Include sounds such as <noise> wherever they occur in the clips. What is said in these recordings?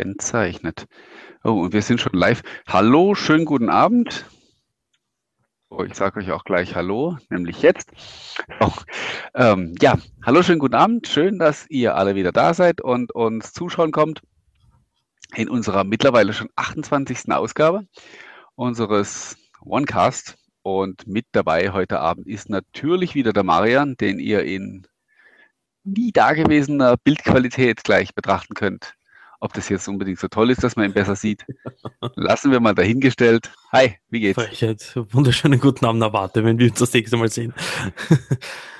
gekennzeichnet. Oh, und wir sind schon live. Hallo, schönen guten Abend. Oh, ich sage euch auch gleich Hallo, nämlich jetzt. <laughs> Oh, ähm, ja, hallo, schönen guten Abend. Schön, dass ihr alle wieder da seid und uns zuschauen kommt in unserer mittlerweile schon 28. Ausgabe unseres OneCast. Und mit dabei heute Abend ist natürlich wieder der Marian, den ihr in nie dagewesener Bildqualität gleich betrachten könnt. Ob das jetzt unbedingt so toll ist, dass man ihn besser sieht, lassen wir mal dahingestellt. Hi, wie geht's? Frechheit. Wunderschönen guten Abend, erwarte, wenn wir uns das nächste Mal sehen.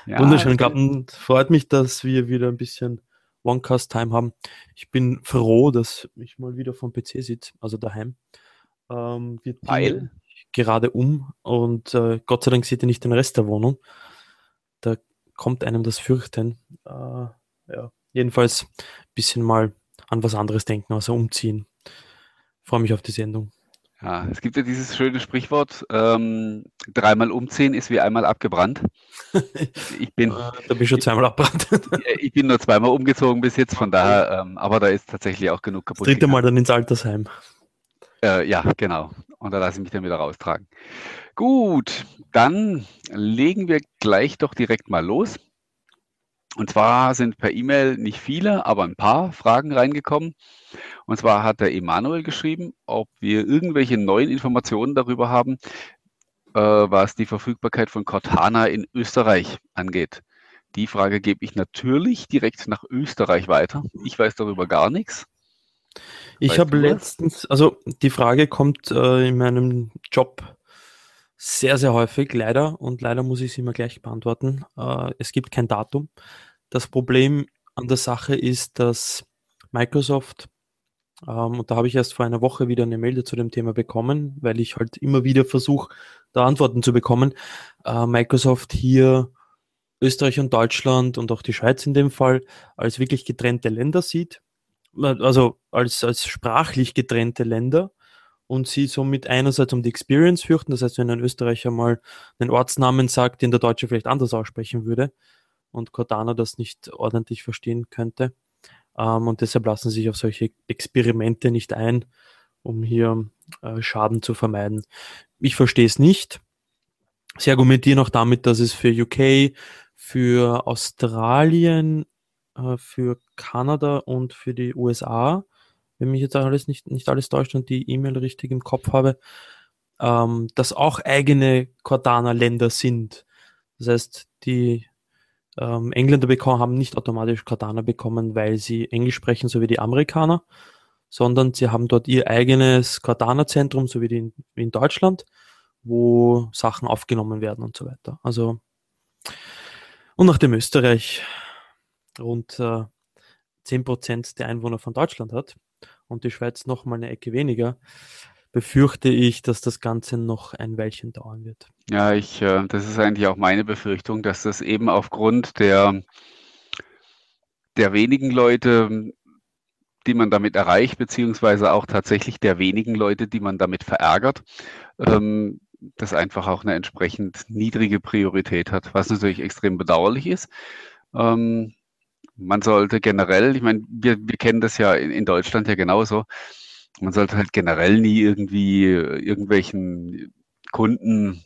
Ja, Wunderschönen Abend. Freut mich, dass wir wieder ein bisschen OneCast-Time haben. Ich bin froh, dass ich mal wieder vom PC sitze, also daheim. Ähm, wir Weil? gerade um und äh, Gott sei Dank seht ihr nicht den Rest der Wohnung. Da kommt einem das Fürchten. Äh, ja, jedenfalls ein bisschen mal an was anderes denken, also umziehen. Freue mich auf die Sendung. Ja, es gibt ja dieses schöne Sprichwort, ähm, dreimal umziehen ist wie einmal abgebrannt. <laughs> Ich bin, ah, da bin ich schon zweimal abgebrannt. ich bin nur zweimal umgezogen bis jetzt, von daher, ähm, aber da ist tatsächlich auch genug kaputt. Das dritte Mal dann ins Altersheim. Äh, ja, genau. Und da lasse ich mich dann wieder raustragen. Gut, dann legen wir gleich doch direkt mal los. Und zwar sind per E-Mail nicht viele, aber ein paar Fragen reingekommen. Und zwar hat der Emanuel geschrieben, ob wir irgendwelche neuen Informationen darüber haben, äh, was die Verfügbarkeit von Cortana in Österreich angeht. Die Frage gebe ich natürlich direkt nach Österreich weiter. Ich weiß darüber gar nichts. Ich habe letztens, also die Frage kommt äh, in meinem Job sehr, sehr häufig, leider, und leider muss ich sie immer gleich beantworten. Äh, es gibt kein Datum. Das Problem an der Sache ist, dass Microsoft, ähm, und da habe ich erst vor einer Woche wieder eine Mail zu dem Thema bekommen, weil ich halt immer wieder versuche, da Antworten zu bekommen. Äh, Microsoft hier Österreich und Deutschland und auch die Schweiz in dem Fall als wirklich getrennte Länder sieht, also als, als sprachlich getrennte Länder und sie somit einerseits um die Experience fürchten, das heißt, wenn ein Österreicher mal einen Ortsnamen sagt, den der Deutsche vielleicht anders aussprechen würde und Cortana das nicht ordentlich verstehen könnte. Ähm, und deshalb lassen sie sich auf solche Experimente nicht ein, um hier äh, Schaden zu vermeiden. Ich verstehe es nicht. Sie argumentieren auch damit, dass es für UK, für Australien, äh, für Kanada und für die USA wenn mich jetzt alles nicht, nicht alles täuscht und die E-Mail richtig im Kopf habe, ähm, dass auch eigene Cordana-Länder sind. Das heißt, die ähm, Engländer bekommen, haben nicht automatisch Cordana bekommen, weil sie Englisch sprechen, so wie die Amerikaner, sondern sie haben dort ihr eigenes Cordana-Zentrum, so wie, die, wie in Deutschland, wo Sachen aufgenommen werden und so weiter. Also, und nachdem Österreich rund äh, 10% der Einwohner von Deutschland hat, und die Schweiz noch mal eine Ecke weniger, befürchte ich, dass das Ganze noch ein Weilchen dauern wird. Ja, ich, äh, das ist eigentlich auch meine Befürchtung, dass das eben aufgrund der, der wenigen Leute, die man damit erreicht, beziehungsweise auch tatsächlich der wenigen Leute, die man damit verärgert, ähm, das einfach auch eine entsprechend niedrige Priorität hat, was natürlich extrem bedauerlich ist. Ähm, man sollte generell, ich meine, wir, wir kennen das ja in, in Deutschland ja genauso, man sollte halt generell nie irgendwie irgendwelchen Kunden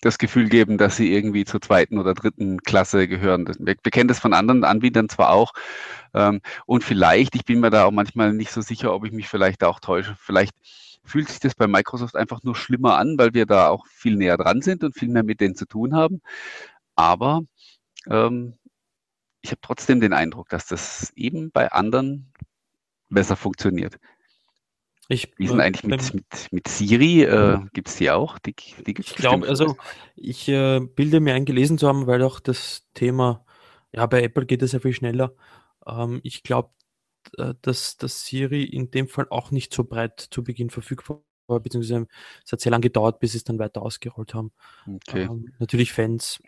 das Gefühl geben, dass sie irgendwie zur zweiten oder dritten Klasse gehören. Wir, wir kennen das von anderen Anbietern zwar auch. Ähm, und vielleicht, ich bin mir da auch manchmal nicht so sicher, ob ich mich vielleicht auch täusche. Vielleicht fühlt sich das bei Microsoft einfach nur schlimmer an, weil wir da auch viel näher dran sind und viel mehr mit denen zu tun haben. Aber ähm, ich habe trotzdem den Eindruck, dass das eben bei anderen besser funktioniert. Ich, Wie sind eigentlich mit, mit, mit Siri? Äh, gibt es die auch? Die, die ich glaube, also ich äh, bilde mir ein, gelesen zu haben, weil auch das Thema, ja, bei Apple geht es ja viel schneller. Ähm, ich glaube, äh, dass das Siri in dem Fall auch nicht so breit zu Beginn verfügbar beziehungsweise es hat sehr lange gedauert, bis sie es dann weiter ausgerollt haben. Okay. Ähm, natürlich Fans.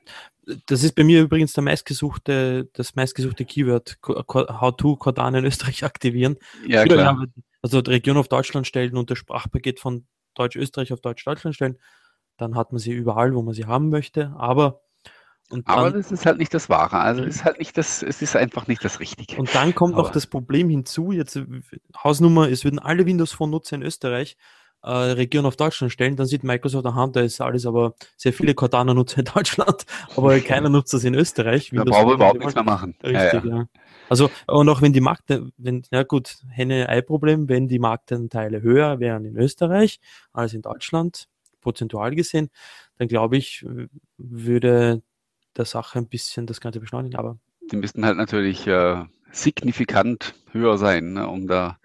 Das ist bei mir übrigens der meistgesuchte, das meistgesuchte Keyword, How to Cordana in Österreich aktivieren. Ja, klar. Also die Region auf Deutschland stellen und das Sprachpaket von Deutsch-Österreich auf Deutsch-Deutschland stellen. Dann hat man sie überall, wo man sie haben möchte. Aber Und aber dann, das ist halt nicht das Wahre. Also es ist halt nicht das, es ist einfach nicht das Richtige. Und dann kommt aber, noch das Problem hinzu, jetzt Hausnummer, es würden alle Windows Phone Nutzer in Österreich äh, Region auf Deutschland stellen, dann sieht Microsoft, aha, da ist alles aber sehr viele Cortana-Nutzer in <laughs> Deutschland, aber keiner nutzt das in Österreich. Da brauchen wir überhaupt nichts mehr machen. Richtig, ja, ja. ja. Also, und auch wenn die Markt, wenn, ja gut, Henne-Ei-Problem, wenn die Marktanteile höher wären in Österreich als in Deutschland, prozentual gesehen, dann glaube ich, würde der Sache ein bisschen das Ganze beschleunigen, aber. Die müssten halt natürlich äh, signifikant höher sein, ne, um da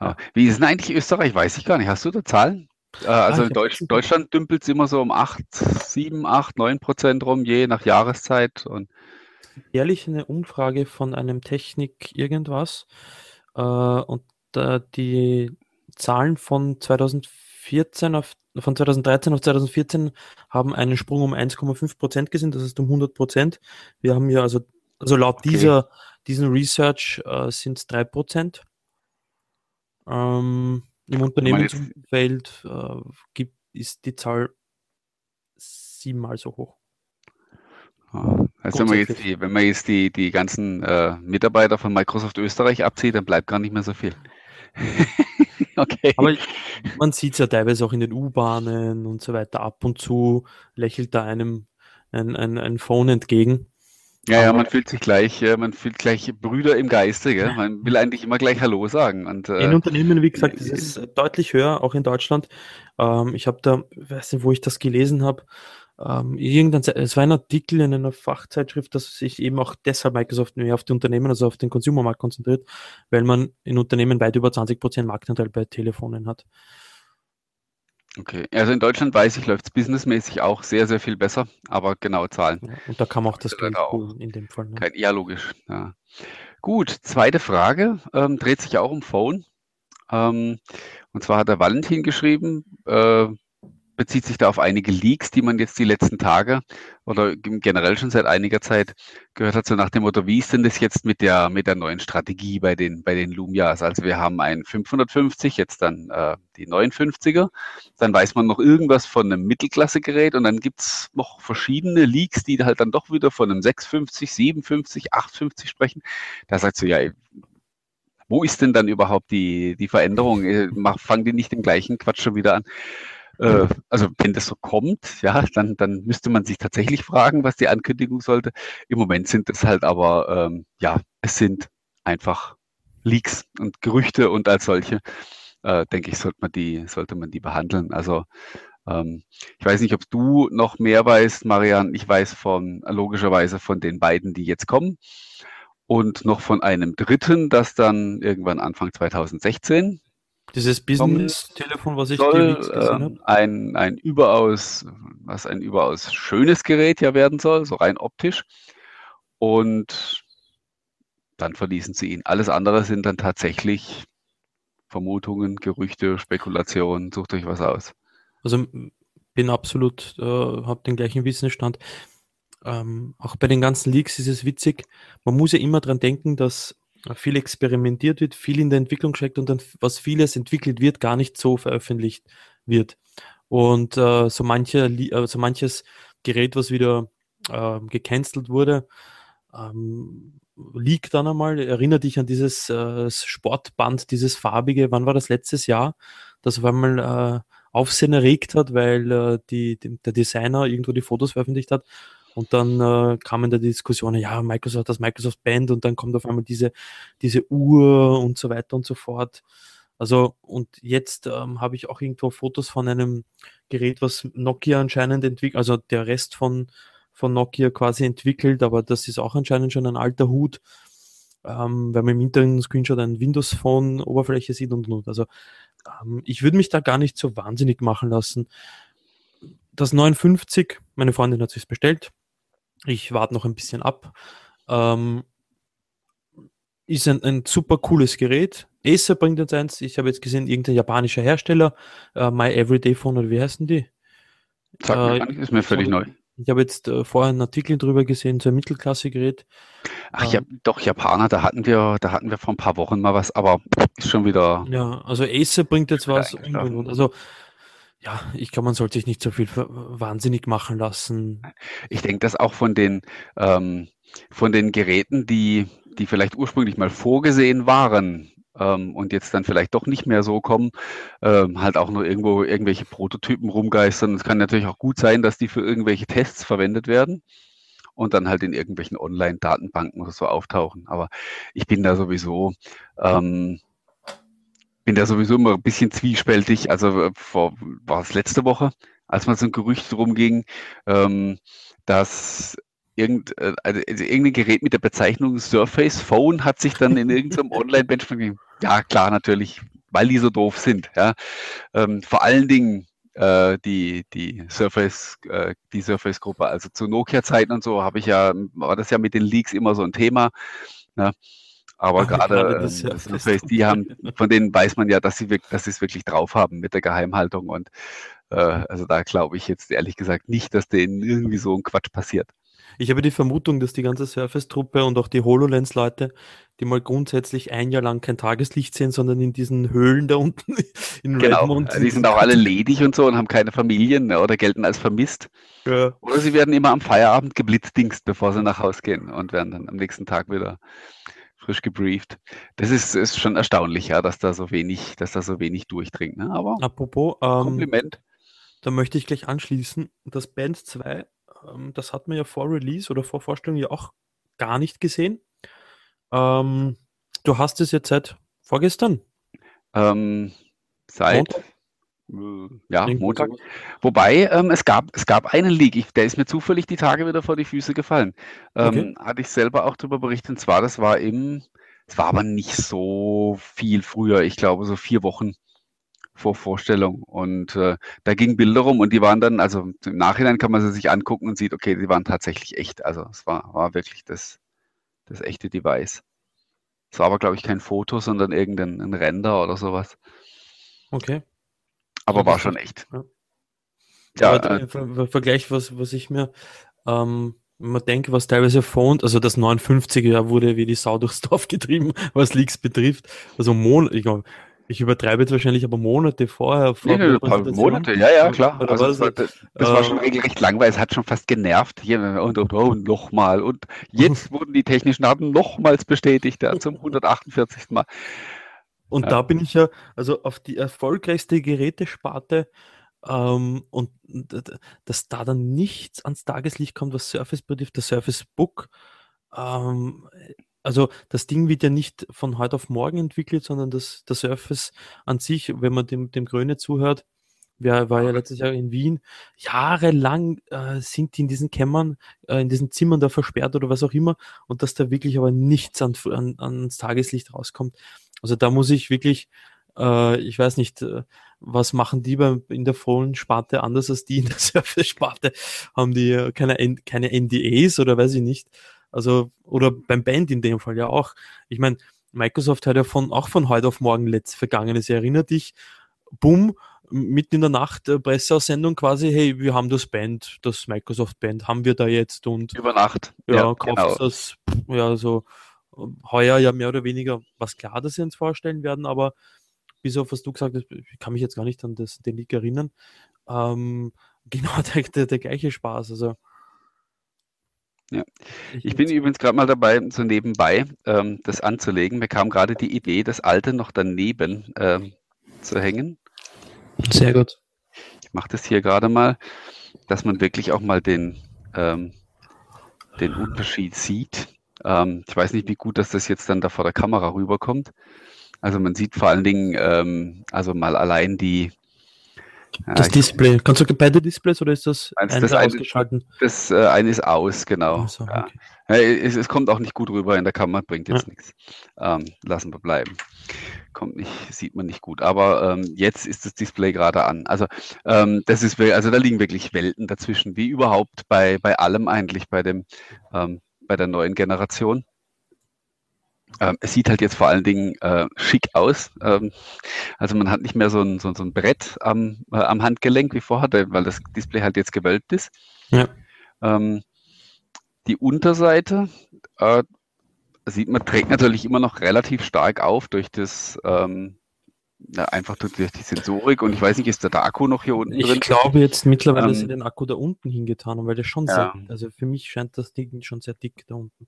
ja. Wie ist denn eigentlich Österreich? Weiß ich gar nicht. Hast du da Zahlen? Äh, also ah, in Deutsch, Deutschland dümpelt es immer so um 8, 7, 8, 9 Prozent rum, je nach Jahreszeit. Und Jährlich eine Umfrage von einem Technik irgendwas. Äh, und äh, die Zahlen von 2014 auf von 2013 auf 2014 haben einen Sprung um 1,5 Prozent gesehen, das ist um 100 Prozent. Wir haben ja also, also laut okay. dieser, diesen Research äh, sind es 3 Prozent. Ähm, Im Unternehmensumfeld äh, gibt, ist die Zahl siebenmal so hoch. Also wenn man jetzt die, wenn man jetzt die, die ganzen äh, Mitarbeiter von Microsoft Österreich abzieht, dann bleibt gar nicht mehr so viel. <laughs> okay. Aber man sieht es ja teilweise auch in den U-Bahnen und so weiter. Ab und zu lächelt da einem ein, ein, ein Phone entgegen. Ja, ja, man fühlt sich gleich, man fühlt gleich Brüder im Geiste, gell? Man will eigentlich immer gleich Hallo sagen. Und, äh, in Unternehmen, wie gesagt, das ist deutlich höher, auch in Deutschland. Ähm, ich habe da, weiß nicht, wo ich das gelesen habe, ähm, irgendein, es war ein Artikel in einer Fachzeitschrift, dass sich eben auch deshalb Microsoft mehr auf die Unternehmen, also auf den Consumermarkt konzentriert, weil man in Unternehmen weit über 20% Marktanteil bei Telefonen hat. Okay, also in Deutschland weiß ich, läuft es businessmäßig auch sehr, sehr viel besser, aber genaue Zahlen. Ja, und da kann man auch das Geld holen in dem Fall. Ne? Kein, ja, logisch. Ja. Gut, zweite Frage, ähm, dreht sich auch um Phone. Ähm, und zwar hat der Valentin geschrieben, äh, bezieht sich da auf einige Leaks, die man jetzt die letzten Tage oder generell schon seit einiger Zeit gehört hat, so nach dem Motto, wie ist denn das jetzt mit der, mit der neuen Strategie bei den, bei den Lumias? Also wir haben ein 550, jetzt dann äh, die 59er, dann weiß man noch irgendwas von einem Mittelklassegerät und dann gibt's noch verschiedene Leaks, die halt dann doch wieder von einem 650, 57, 850 sprechen. Da sagt so, ja, wo ist denn dann überhaupt die, die Veränderung? Äh, fangen die nicht den gleichen Quatsch schon wieder an? Äh, also wenn das so kommt, ja, dann, dann müsste man sich tatsächlich fragen, was die Ankündigung sollte. Im Moment sind es halt aber, ähm, ja, es sind einfach Leaks und Gerüchte und als solche, äh, denke ich, sollte man die, sollte man die behandeln. Also ähm, ich weiß nicht, ob du noch mehr weißt, Marian. Ich weiß von logischerweise von den beiden, die jetzt kommen. Und noch von einem dritten, das dann irgendwann Anfang 2016 dieses Business-Telefon, was ich soll, gesehen äh, habe? Ein, ein überaus, was ein überaus schönes Gerät ja werden soll, so rein optisch. Und dann verließen sie ihn. Alles andere sind dann tatsächlich Vermutungen, Gerüchte, Spekulationen. Sucht euch was aus. Also bin absolut, äh, habe den gleichen Wissensstand. Ähm, auch bei den ganzen Leaks ist es witzig. Man muss ja immer dran denken, dass viel experimentiert wird, viel in der Entwicklung steckt und dann, was vieles entwickelt wird, gar nicht so veröffentlicht wird. Und äh, so, manche, äh, so manches Gerät, was wieder äh, gecancelt wurde, ähm, liegt dann einmal. Erinnert dich an dieses äh, Sportband, dieses farbige, wann war das letztes Jahr, das auf einmal äh, Aufsehen erregt hat, weil äh, die, die, der Designer irgendwo die Fotos veröffentlicht hat und dann äh, kamen da die Diskussionen, ja, Microsoft, das Microsoft Band und dann kommt auf einmal diese, diese Uhr und so weiter und so fort. Also, und jetzt ähm, habe ich auch irgendwo Fotos von einem Gerät, was Nokia anscheinend entwickelt, also der Rest von, von Nokia quasi entwickelt, aber das ist auch anscheinend schon ein alter Hut, ähm, weil man im Internet Screenshot ein Windows Phone Oberfläche sieht und und. Also, ähm, ich würde mich da gar nicht so wahnsinnig machen lassen. Das 59, meine Freundin hat sich bestellt, ich warte noch ein bisschen ab. Ähm, ist ein, ein super cooles Gerät. Acer bringt jetzt eins. Ich habe jetzt gesehen, irgendein japanischer Hersteller, äh, My Everyday Phone oder wie heißen die? Sag mir äh, ist mir völlig neu. Ich habe jetzt äh, vorher einen Artikel drüber gesehen, so ein Mittelklasse-Gerät. Ach ja, ähm, doch, Japaner, da hatten wir, da hatten wir vor ein paar Wochen mal was, aber ist schon wieder. Ja, also Acer bringt jetzt was. Und, und, also ja, ich glaube, man sollte sich nicht so viel wahnsinnig machen lassen. Ich denke, dass auch von den, ähm, von den Geräten, die, die vielleicht ursprünglich mal vorgesehen waren, ähm, und jetzt dann vielleicht doch nicht mehr so kommen, ähm, halt auch nur irgendwo irgendwelche Prototypen rumgeistern. Es kann natürlich auch gut sein, dass die für irgendwelche Tests verwendet werden und dann halt in irgendwelchen Online-Datenbanken oder so auftauchen. Aber ich bin da sowieso, ähm, bin da sowieso immer ein bisschen zwiespältig. Also äh, vor, war es letzte Woche, als mal so ein Gerücht rumging, ähm, dass irgend, äh, also irgendein Gerät mit der Bezeichnung Surface Phone hat sich dann in irgendeinem <laughs> Online-Benchmark, ja klar, natürlich, weil die so doof sind. Ja. Ähm, vor allen Dingen äh, die, die Surface, äh, die Surface-Gruppe, also zu Nokia-Zeiten und so habe ich ja, war das ja mit den Leaks immer so ein Thema. Ja. Aber gerade äh, Surface, die haben, <laughs> von denen weiß man ja, dass sie, dass sie es wirklich drauf haben mit der Geheimhaltung und äh, also da glaube ich jetzt ehrlich gesagt nicht, dass denen irgendwie so ein Quatsch passiert. Ich habe die Vermutung, dass die ganze Surface-Truppe und auch die HoloLens-Leute, die mal grundsätzlich ein Jahr lang kein Tageslicht sehen, sondern in diesen Höhlen da unten <laughs> in genau. Redmond. Die sind auch alle <laughs> ledig und so und haben keine Familien ne, oder gelten als vermisst. Ja. Oder sie werden immer am Feierabend geblitzdingst, bevor sie nach Hause gehen und werden dann am nächsten Tag wieder frisch gebrieft. Das ist, ist schon erstaunlich, ja, dass da so wenig, dass da so wenig durchdringt. Ne? Aber Apropos, ähm, Kompliment. Da möchte ich gleich anschließen. Das Band 2 ähm, das hat man ja vor Release oder vor Vorstellung ja auch gar nicht gesehen. Ähm, du hast es jetzt seit vorgestern? Ähm, seit Montag? Äh, ja, Montag. Wobei ähm, es, gab, es gab einen Leak, ich, der ist mir zufällig die Tage wieder vor die Füße gefallen. Ähm, okay. Hatte ich selber auch darüber berichtet. Und zwar, das war im, es war aber nicht so viel früher, ich glaube so vier Wochen vor Vorstellung. Und äh, da gingen Bilder rum und die waren dann, also im Nachhinein kann man sie sich angucken und sieht, okay, die waren tatsächlich echt. Also es war, war wirklich das, das echte Device. Es war aber, glaube ich, kein Foto, sondern irgendein ein Render oder sowas. Okay. Aber war schon echt. Ja. ja äh, Vergleich, was, was ich mir ähm, man denkt, was teilweise Phone, also das 59er wurde wie die Sau durchs <laughs> Dorf getrieben, was Leaks betrifft. Also Mon ich ich übertreibe jetzt wahrscheinlich aber Monate vorher. Vor nee, nee, ein paar Monate, ja, ja, klar. also das, war, das, das äh, war schon regelrecht langweilig, es hat schon fast genervt. Hier und, und, und nochmal. Und jetzt <laughs> wurden die technischen Daten nochmals bestätigt, ja, zum <laughs> 148. Mal. Und ja. da bin ich ja, also auf die erfolgreichste Gerätesparte ähm, und dass da dann nichts ans Tageslicht kommt, was Surface betrifft, der Surface Book, ähm, also das Ding wird ja nicht von heute auf morgen entwickelt, sondern das, der Surface an sich, wenn man dem, dem Gröne zuhört, wer war ja letztes Jahr in Wien, jahrelang äh, sind die in diesen Kämmern, äh, in diesen Zimmern da versperrt oder was auch immer und dass da wirklich aber nichts an, an, ans Tageslicht rauskommt. Also da muss ich wirklich, äh, ich weiß nicht, äh, was machen die bei, in der Phone-Sparte anders als die in der <laughs> Surface-Sparte? Haben die äh, keine, keine NDAs oder weiß ich nicht? Also, oder beim Band in dem Fall ja auch. Ich meine, Microsoft hat ja von, auch von heute auf morgen letzt vergangenes. Erinner dich, bumm, mitten in der Nacht äh, Presseaussendung quasi, hey, wir haben das Band, das Microsoft Band, haben wir da jetzt und über Nacht. Ja, ja kauft genau. das, ja, so heuer ja mehr oder weniger was klar, dass sie uns vorstellen werden, aber bis auf was du gesagt hast, ich kann mich jetzt gar nicht an das, den Leak erinnern, ähm, <laughs> genau der, der, der gleiche Spaß. Also ja. Ich bin übrigens gerade mal dabei, so nebenbei ähm, das anzulegen. Mir kam gerade die Idee, das alte noch daneben ähm, zu hängen. Sehr gut. Ich mache das hier gerade mal, dass man wirklich auch mal den, ähm, den Unterschied sieht. Ähm, ich weiß nicht, wie gut dass das jetzt dann da vor der Kamera rüberkommt. Also man sieht vor allen Dingen, ähm, also mal allein die, das Display. Kannst du beide Displays oder ist das, eine das ausgeschalten? Das äh, eine ist aus, genau. So, ja. okay. ja, es, es, kommt auch nicht gut rüber in der Kamera, bringt jetzt ja. nichts. Ähm, lassen wir bleiben. Kommt nicht, sieht man nicht gut. Aber ähm, jetzt ist das Display gerade an. Also ähm, das ist, also da liegen wirklich Welten dazwischen, wie überhaupt bei, bei allem eigentlich, bei dem, ähm, bei der neuen Generation. Ähm, es sieht halt jetzt vor allen Dingen äh, schick aus. Ähm, also man hat nicht mehr so ein, so, so ein Brett am, äh, am Handgelenk wie vorher, weil das Display halt jetzt gewölbt ist. Ja. Ähm, die Unterseite äh, sieht man, trägt natürlich immer noch relativ stark auf durch das, ähm, ja, einfach durch die Sensorik und ich weiß nicht, ist der, der Akku noch hier unten ich drin? Ich glaube jetzt mittlerweile, ähm, sie den Akku da unten hingetan haben, weil der schon ja. sehr, also für mich scheint das Ding schon sehr dick da unten.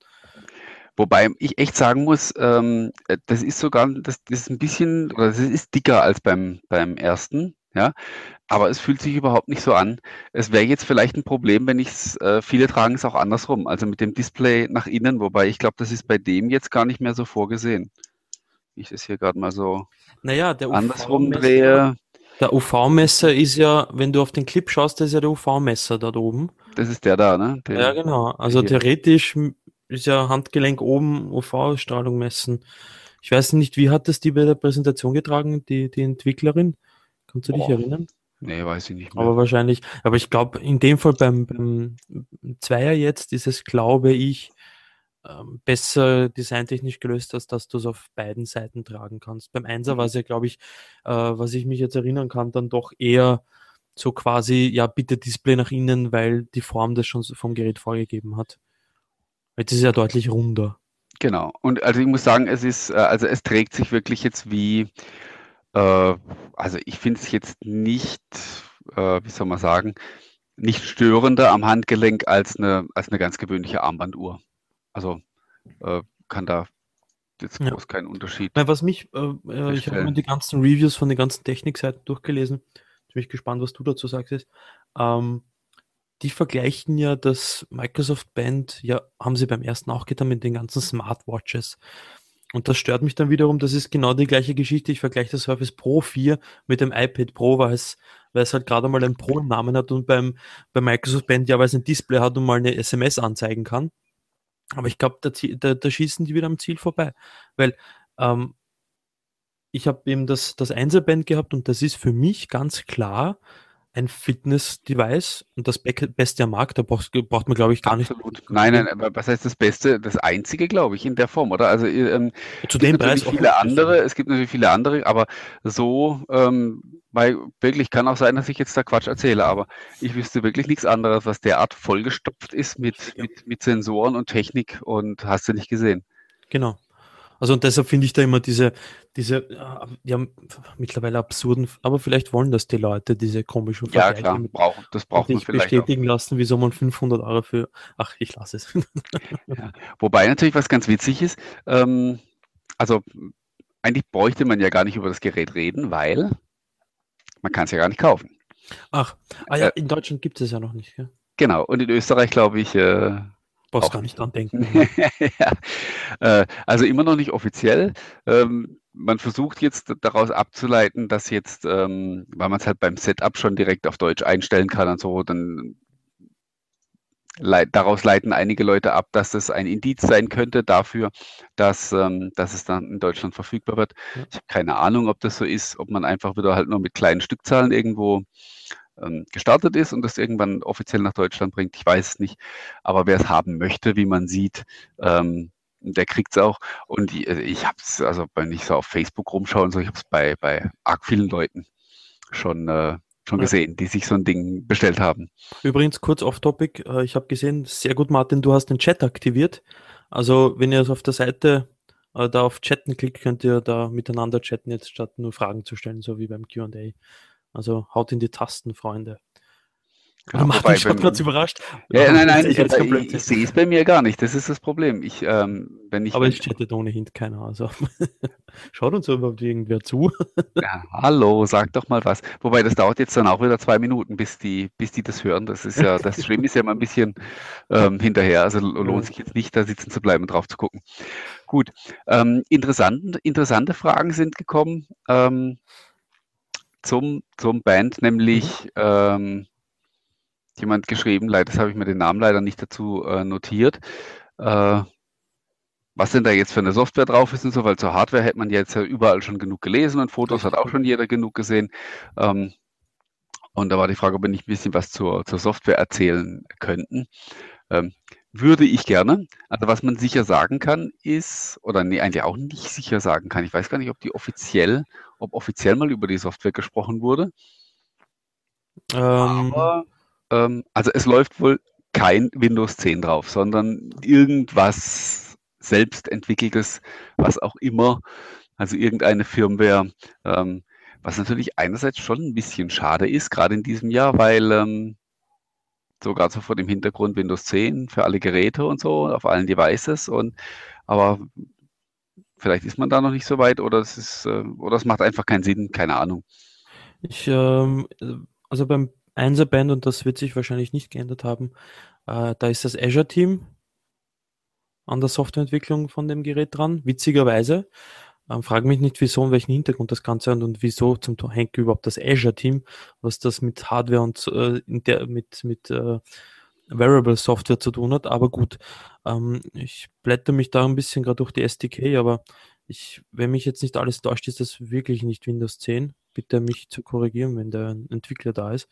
Wobei ich echt sagen muss, ähm, das ist sogar, das, das ist ein bisschen, oder das ist dicker als beim, beim ersten, ja, aber es fühlt sich überhaupt nicht so an. Es wäre jetzt vielleicht ein Problem, wenn ich es, äh, viele tragen es auch andersrum, also mit dem Display nach innen, wobei ich glaube, das ist bei dem jetzt gar nicht mehr so vorgesehen. Ich es hier gerade mal so naja, der andersrum drehe. Der UV-Messer ist ja, wenn du auf den Clip schaust, das ist ja der UV-Messer da oben. Das ist der da, ne? Der, ja, genau. Also theoretisch ist ja Handgelenk oben UV-Strahlung messen. Ich weiß nicht, wie hat das die bei der Präsentation getragen, die, die Entwicklerin? Kannst du dich oh. erinnern? Nee, weiß ich nicht mehr. Aber wahrscheinlich, aber ich glaube, in dem Fall beim, beim Zweier jetzt ist es, glaube ich, ähm, besser designtechnisch gelöst, als dass du es auf beiden Seiten tragen kannst. Beim Einser war es ja, glaube ich, äh, was ich mich jetzt erinnern kann, dann doch eher so quasi, ja, bitte Display nach innen, weil die Form das schon vom Gerät vorgegeben hat. Jetzt ist es ja deutlich runder. Genau. Und also ich muss sagen, es ist, äh, also es trägt sich wirklich jetzt wie, äh, also ich finde es jetzt nicht, äh, wie soll man sagen, nicht störender am Handgelenk als eine, als eine ganz gewöhnliche Armbanduhr. Also äh, kann da jetzt groß ja. keinen Unterschied. Nein, was mich, äh, äh ich habe mir die ganzen Reviews von den ganzen Technikseiten durchgelesen. Bin ich gespannt, was du dazu sagst. Ähm, die vergleichen ja das Microsoft Band, ja, haben sie beim ersten auch getan mit den ganzen Smartwatches. Und das stört mich dann wiederum, das ist genau die gleiche Geschichte. Ich vergleiche das Surface Pro 4 mit dem iPad Pro, weil es, weil es halt gerade mal ein Pro im Namen hat und beim, beim Microsoft Band ja, weil es ein Display hat und mal eine SMS anzeigen kann. Aber ich glaube, da, da, da, schießen die wieder am Ziel vorbei. Weil ähm, ich habe eben das, das Einzelband gehabt und das ist für mich ganz klar ein Fitness-Device und das Beste am Markt, da braucht, braucht man, glaube ich, gar Absolut. nicht. Nein, nein, aber was heißt das Beste? Das Einzige, glaube ich, in der Form, oder? Also ähm, zu dem Preis viele andere, es gibt natürlich viele andere, aber so, ähm, weil wirklich kann auch sein, dass ich jetzt da Quatsch erzähle, aber ich wüsste wirklich nichts anderes, was derart vollgestopft ist mit, mit, mit Sensoren und Technik und hast du nicht gesehen. Genau. Also und deshalb finde ich da immer diese, diese, ja, mittlerweile absurden, aber vielleicht wollen das die Leute, diese komischen Vergleiche. Ja, klar, mit, braucht, das braucht man vielleicht bestätigen auch. lassen, wieso man 500 Euro für, ach, ich lasse es. <laughs> Ja. Wobei natürlich was ganz witzig ist, ähm, also eigentlich bräuchte man ja gar nicht über das Gerät reden, weil man kann es ja gar nicht kaufen. Ach, ah ja, äh, in Deutschland gibt es ja noch nicht, gell? Genau, und in Österreich glaube ich, äh, Brauchst gar nicht dran denken. <laughs> ja. äh, also immer noch nicht offiziell. Ähm, man versucht jetzt daraus abzuleiten, dass jetzt, ähm, weil man es halt beim Setup schon direkt auf Deutsch einstellen kann und so, dann daraus leiten einige Leute ab, dass es ein Indiz sein könnte dafür, dass, ähm, dass es dann in Deutschland verfügbar wird. Ich habe keine Ahnung, ob das so ist, ob man einfach wieder halt nur mit kleinen Stückzahlen irgendwo ähm, gestartet ist und das irgendwann offiziell nach Deutschland bringt. Ich weiß es nicht. Aber wer es haben möchte, wie man sieht, ähm, der kriegt es auch. Und ich, äh, ich habe es, also wenn ich so auf Facebook rumschaue und so, ich habe es bei, bei arg vielen Leuten schon, äh, schon ja. gesehen, die sich so ein Ding bestellt haben. Übrigens, kurz off-topic, äh, ich habe gesehen, sehr gut, Martin, du hast den Chat aktiviert. Also wenn ihr auf der Seite äh, da auf Chatten klickt, könnt ihr da miteinander chatten, jetzt statt nur Fragen zu stellen, so wie beim QA. Also haut in die Tasten, Freunde. Ja, Martin schaut kurz überrascht. Ja, nein, nein, ich, ich, ich sehe es bei mir gar nicht. Das ist das Problem. Ich, ähm, wenn ich, Aber es chattet ohnehin keiner. Also <laughs> schaut uns überhaupt irgendwer zu. ja, hallo, sag doch mal was. Wobei das dauert jetzt dann auch wieder zwei Minuten, bis die, bis die das hören. Das ist ja, das Stream ist ja mal ein bisschen ähm, hinterher. Also lohnt sich jetzt nicht, da sitzen zu bleiben und drauf zu gucken. Gut. Ähm, interessant, interessante Fragen sind gekommen. Ähm, zum, zum Band, nämlich mhm. ähm, jemand geschrieben, leider, das habe ich mir den Namen leider nicht dazu äh, notiert, äh, was denn da jetzt für eine Software drauf ist und so, weil zur Hardware hätte man jetzt ja überall schon genug gelesen und Fotos hat auch schon jeder genug gesehen. Ähm, und da war die Frage, ob wir nicht ein bisschen was zur, zur Software erzählen könnten. Ähm, würde ich gerne. Also was man sicher sagen kann ist, oder nee, eigentlich auch nicht sicher sagen kann. Ich weiß gar nicht, ob die offiziell, ob offiziell mal über die Software gesprochen wurde. Ähm. Aber, ähm, also es läuft wohl kein Windows 10 drauf, sondern irgendwas selbstentwickeltes, was auch immer. Also irgendeine Firmware, ähm, was natürlich einerseits schon ein bisschen schade ist, gerade in diesem Jahr, weil ähm, sogar so vor dem Hintergrund Windows 10 für alle Geräte und so, auf allen Devices. Und aber vielleicht ist man da noch nicht so weit oder es ist, äh, oder es macht einfach keinen Sinn, keine Ahnung. Ich, ähm, also beim 1er Band, und das wird sich wahrscheinlich nicht geändert haben, äh, da ist das Azure-Team an der Softwareentwicklung von dem Gerät dran, witzigerweise. Ähm, frage mich nicht, wieso und welchen Hintergrund das Ganze hat und wieso zum Henker überhaupt das Azure-Team, was das mit Hardware und äh, der, mit, mit äh, Variable Software zu tun hat. Aber gut, ähm, ich blätter mich da ein bisschen gerade durch die SDK, aber ich, wenn mich jetzt nicht alles täuscht, ist das wirklich nicht Windows 10. Bitte mich zu korrigieren, wenn der Entwickler da ist.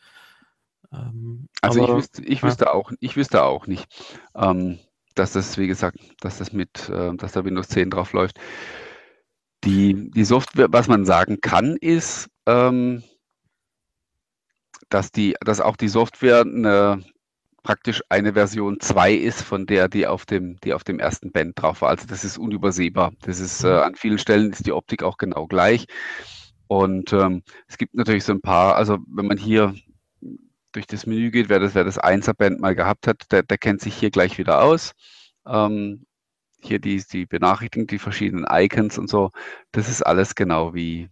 Ähm, also aber, ich wüsste, ich wüsste ja. auch, ich wüsste auch nicht, ähm, dass das, wie gesagt, dass das mit, äh, dass da Windows 10 drauf läuft. Die, die Software, was man sagen kann, ist, ähm, dass die, dass auch die Software eine, praktisch eine Version 2 ist von der, die auf dem, die auf dem ersten Band drauf war. Also das ist unübersehbar. Das ist äh, mhm. an vielen Stellen ist die Optik auch genau gleich. Und ähm, es gibt natürlich so ein paar, also wenn man hier durch das Menü geht, wer das, wer das 1er Band mal gehabt hat, der, der kennt sich hier gleich wieder aus. Ähm, hier die, die Benachrichtigung, die verschiedenen Icons und so, das ist alles genau wie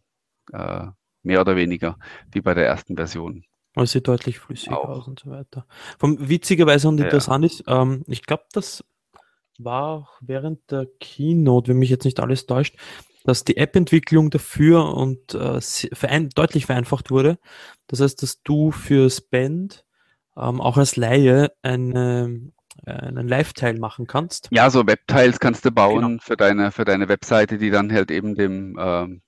äh, mehr oder weniger wie bei der ersten Version. Es sieht deutlich flüssiger auch. aus und so weiter. Vom witzigerweise und interessant ja. ist, ähm, ich glaube, das war auch während der Keynote, wenn mich jetzt nicht alles täuscht, dass die App-Entwicklung dafür und äh, verein deutlich vereinfacht wurde. Das heißt, dass du für Spend ähm, auch als Laie eine äh, einen Live-Teil machen kannst. Ja, so Webteils kannst du bauen genau. für deine für deine Webseite, die dann halt eben dem ähm,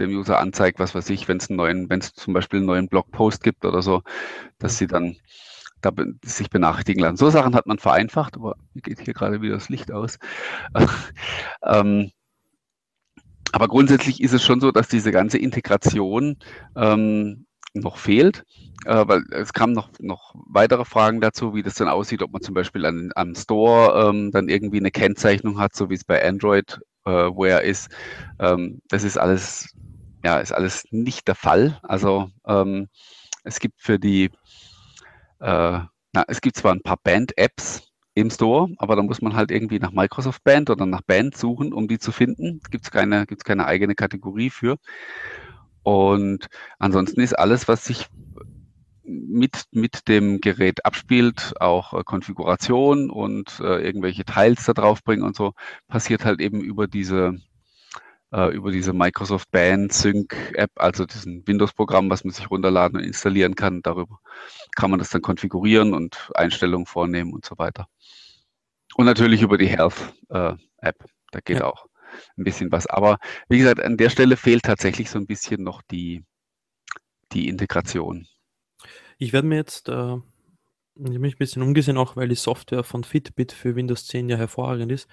dem User anzeigt, was weiß ich, wenn es einen neuen, wenn es zum Beispiel einen neuen Blogpost gibt oder so, dass mhm. sie dann da sich benachrichtigen lassen. So Sachen hat man vereinfacht, aber mir geht hier gerade wieder das Licht aus. <laughs> ähm, aber grundsätzlich ist es schon so, dass diese ganze Integration ähm, noch fehlt, äh, weil es kamen noch, noch weitere Fragen dazu, wie das dann aussieht, ob man zum Beispiel an, am Store ähm, dann irgendwie eine Kennzeichnung hat, so wie es bei Android äh, Wear ist. Ähm, das ist alles, ja, ist alles nicht der Fall. Also ähm, es gibt für die, äh, na, es gibt zwar ein paar Band-Apps, im Store, aber da muss man halt irgendwie nach Microsoft Band oder nach Band suchen, um die zu finden. Gibt es keine, gibt's keine eigene Kategorie für. Und ansonsten ist alles, was sich mit, mit dem Gerät abspielt, auch äh, Konfiguration und äh, irgendwelche Teils da drauf bringen und so, passiert halt eben über diese, äh, über diese Microsoft Band Sync App, also diesen Windows-Programm, was man sich runterladen und installieren kann. Darüber kann man das dann konfigurieren und Einstellungen vornehmen und so weiter. Und natürlich über die Health äh, App, da geht ja. auch ein bisschen was. Aber wie gesagt, an der Stelle fehlt tatsächlich so ein bisschen noch die, die Integration. Ich werde mir jetzt, äh, ich mich ein bisschen umgesehen, auch weil die Software von Fitbit für Windows 10 ja hervorragend ist,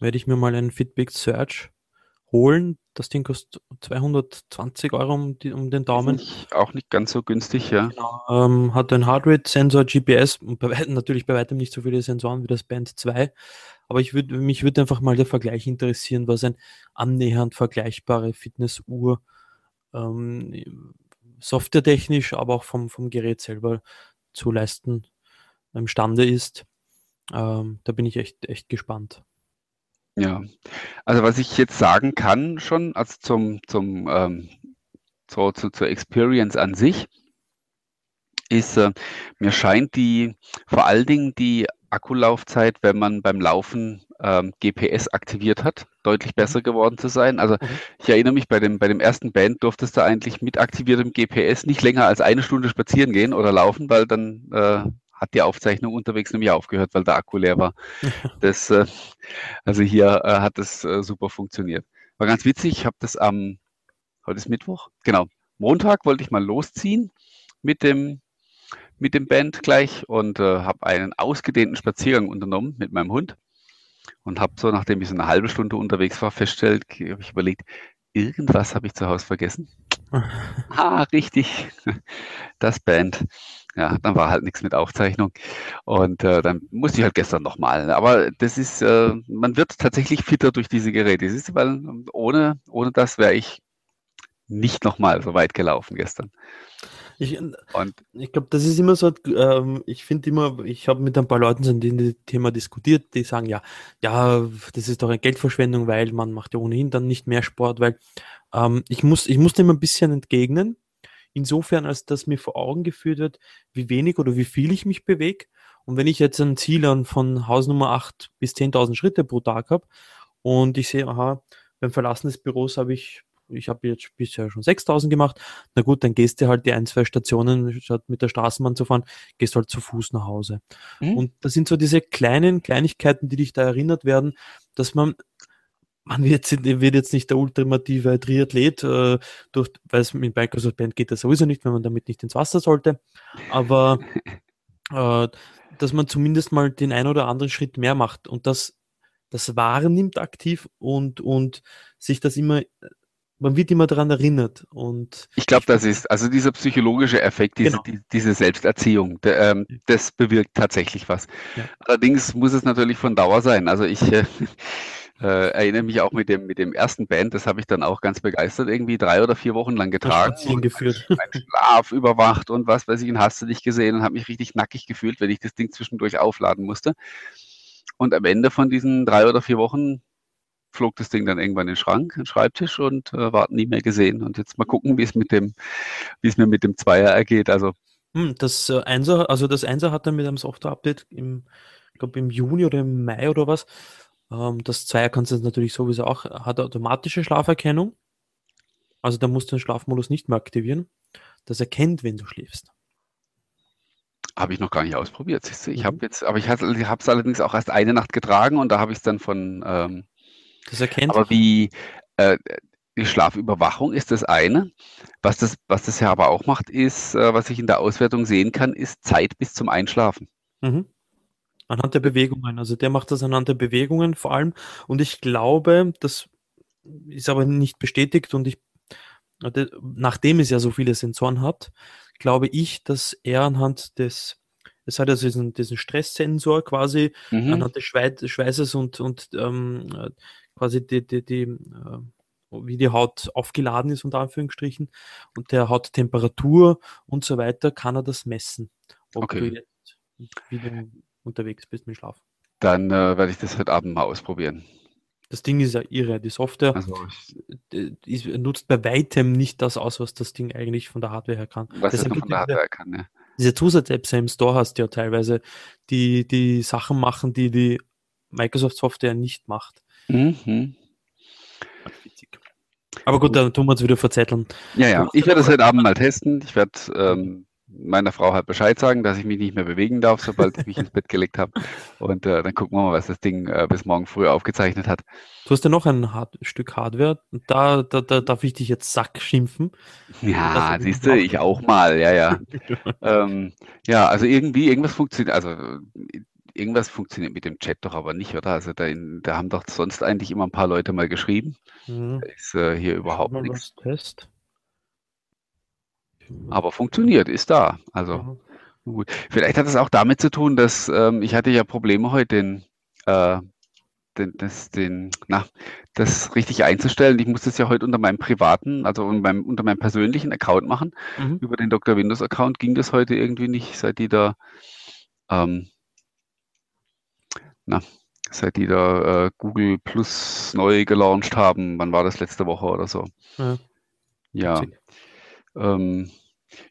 werde ich mir mal einen Fitbit Search holen. Das Ding kostet 220 Euro um, die, um den Daumen. Nicht, auch nicht ganz so günstig, ja. Genau, ähm, hat einen Heartrate-Sensor, GPS und bei weitem, natürlich bei weitem nicht so viele Sensoren wie das Band 2. Aber ich würd, mich würde einfach mal der Vergleich interessieren, was ein annähernd vergleichbare Fitnessuhr ähm, softwaretechnisch, aber auch vom, vom Gerät selber zu leisten imstande ist. Ähm, da bin ich echt, echt gespannt. Ja, also was ich jetzt sagen kann schon, also zum, zum ähm, so, zu, zur Experience an sich, ist, äh, mir scheint die, vor allen Dingen die Akkulaufzeit, wenn man beim Laufen ähm, GPS aktiviert hat, deutlich besser mhm. geworden zu sein. Also mhm. ich erinnere mich, bei dem, bei dem ersten Band durftest du eigentlich mit aktiviertem GPS nicht länger als eine Stunde spazieren gehen oder laufen, weil dann äh, hat die Aufzeichnung unterwegs nämlich aufgehört, weil der Akku leer war. Das, äh, also hier äh, hat das äh, super funktioniert. War ganz witzig, ich habe das am, heute ist Mittwoch, genau, Montag wollte ich mal losziehen mit dem, mit dem Band gleich und äh, habe einen ausgedehnten Spaziergang unternommen mit meinem Hund und habe so, nachdem ich so eine halbe Stunde unterwegs war, festgestellt, habe ich überlegt, irgendwas habe ich zu Hause vergessen. <laughs> ah, richtig, das Band. Ja, dann war halt nichts mit Aufzeichnung. Und äh, dann musste ich halt gestern nochmal. Aber das ist, äh, man wird tatsächlich fitter durch diese Geräte. Das ist, weil ohne, ohne das wäre ich nicht nochmal so weit gelaufen gestern. Ich, ich glaube, das ist immer so, ähm, ich finde immer, ich habe mit ein paar Leuten so ein Thema diskutiert, die sagen, ja, ja, das ist doch eine Geldverschwendung, weil man macht ja ohnehin dann nicht mehr Sport, weil ähm, ich muss, ich muss dem ein bisschen entgegnen, insofern, als dass mir vor Augen geführt wird, wie wenig oder wie viel ich mich bewege. Und wenn ich jetzt ein Ziel an von Hausnummer 8 bis 10.000 Schritte pro Tag habe und ich sehe, aha, beim Verlassen des Büros habe ich, ich habe jetzt bisher schon 6.000 gemacht, na gut, dann gehst du halt die ein, zwei Stationen, statt mit der Straßenbahn zu fahren, gehst halt zu Fuß nach Hause. Mhm. Und das sind so diese kleinen Kleinigkeiten, die dich da erinnert werden, dass man man wird, wird, jetzt nicht der ultimative Triathlet, äh, durch, weil es mit Microsoft Band geht das sowieso nicht, wenn man damit nicht ins Wasser sollte. Aber <laughs> äh, dass man zumindest mal den ein oder anderen Schritt mehr macht und das, das wahrnimmt aktiv und, und sich das immer, man wird immer daran erinnert. Und ich glaube, das ist, also dieser psychologische Effekt, diese, genau. die, diese Selbsterziehung, der, ähm, das bewirkt tatsächlich was. Ja. Allerdings muss es natürlich von Dauer sein. Also ich äh, äh, erinnere mich auch mit dem, mit dem ersten Band, das habe ich dann auch ganz begeistert irgendwie drei oder vier Wochen lang getragen. geführt. <laughs> Mein Schlaf überwacht und was weiß ich, und hast du dich gesehen und habe mich richtig nackig gefühlt, wenn ich das Ding zwischendurch aufladen musste. Und am Ende von diesen drei oder vier Wochen flog das Ding dann irgendwann in den Schrank, in den Schreibtisch und äh, war nie mehr gesehen. Und jetzt mal gucken, wie es mit dem, wie es mir mit dem Zweier ergeht. Also hm, das äh, Einser, also das Einser hat dann mit einem Software-Update im, ich glaube im Juni oder im Mai oder was, ähm, das Zweier kannst du natürlich sowieso auch, hat automatische Schlaferkennung. Also da musst du den Schlafmodus nicht mehr aktivieren. Das erkennt, wenn du schläfst. Habe ich noch gar nicht ausprobiert. Ich mhm. habe jetzt, aber ich habe es allerdings auch erst eine Nacht getragen und da habe ich es dann von. Ähm, das erkennt. Aber wie äh, die Schlafüberwachung ist das eine. Was das, was das ja aber auch macht, ist, äh, was ich in der Auswertung sehen kann, ist Zeit bis zum Einschlafen. Mhm. Anhand der Bewegungen. Also der macht das anhand der Bewegungen vor allem. Und ich glaube, das ist aber nicht bestätigt und ich, nachdem es ja so viele Sensoren hat, glaube ich, dass er anhand des, es hat also diesen, diesen Stresssensor quasi mhm. anhand des Schweißes und, und ähm, quasi die, die, die äh, wie die Haut aufgeladen ist, unter Anführungsstrichen, und der Hauttemperatur und so weiter, kann er das messen. Ob okay. du jetzt, wie du, unterwegs bist mit Schlaf. Dann äh, werde ich das heute Abend mal ausprobieren. Das Ding ist ja irre. Die Software also, ist, nutzt bei weitem nicht das aus, was das Ding eigentlich von der Hardware her kann. Was es von der Hardware diese, kann, ja. Diese Zusatz-Apps im Store hast du ja teilweise, die die Sachen machen, die die Microsoft-Software nicht macht. Mhm. Aber gut, dann tun wir uns wieder verzetteln. Ja, ja. Ich werde das heute Abend mal testen. Ich werde ähm, meiner Frau halt Bescheid sagen, dass ich mich nicht mehr bewegen darf, sobald ich mich ins Bett gelegt habe. Und äh, dann gucken wir mal, was das Ding äh, bis morgen früh aufgezeichnet hat. Du hast ja noch ein Hard Stück Hardware. Da, da, da darf ich dich jetzt Sack schimpfen. Ja, siehst du, ich auch mal, ja, <laughs> ja. ähm, ja, also irgendwie, irgendwas funktioniert, also irgendwas funktioniert mit dem Chat doch aber nicht, oder? Also da, in, da haben doch sonst eigentlich immer ein paar Leute mal geschrieben. Mhm. Ist äh, hier überhaupt nichts. Test. Aber funktioniert, ist da. Also mhm. gut. Vielleicht hat es auch damit zu tun, dass ähm, ich hatte ja Probleme heute, den, äh, den, das, den, na, das richtig einzustellen. Ich muss das ja heute unter meinem privaten, also unter meinem, unter meinem persönlichen Account machen. Mhm. Über den Dr. Windows Account ging das heute irgendwie nicht, seit die da, ähm, na, seit die da äh, Google Plus neu gelauncht haben. Wann war das letzte Woche oder so? Ja. ja. Ähm,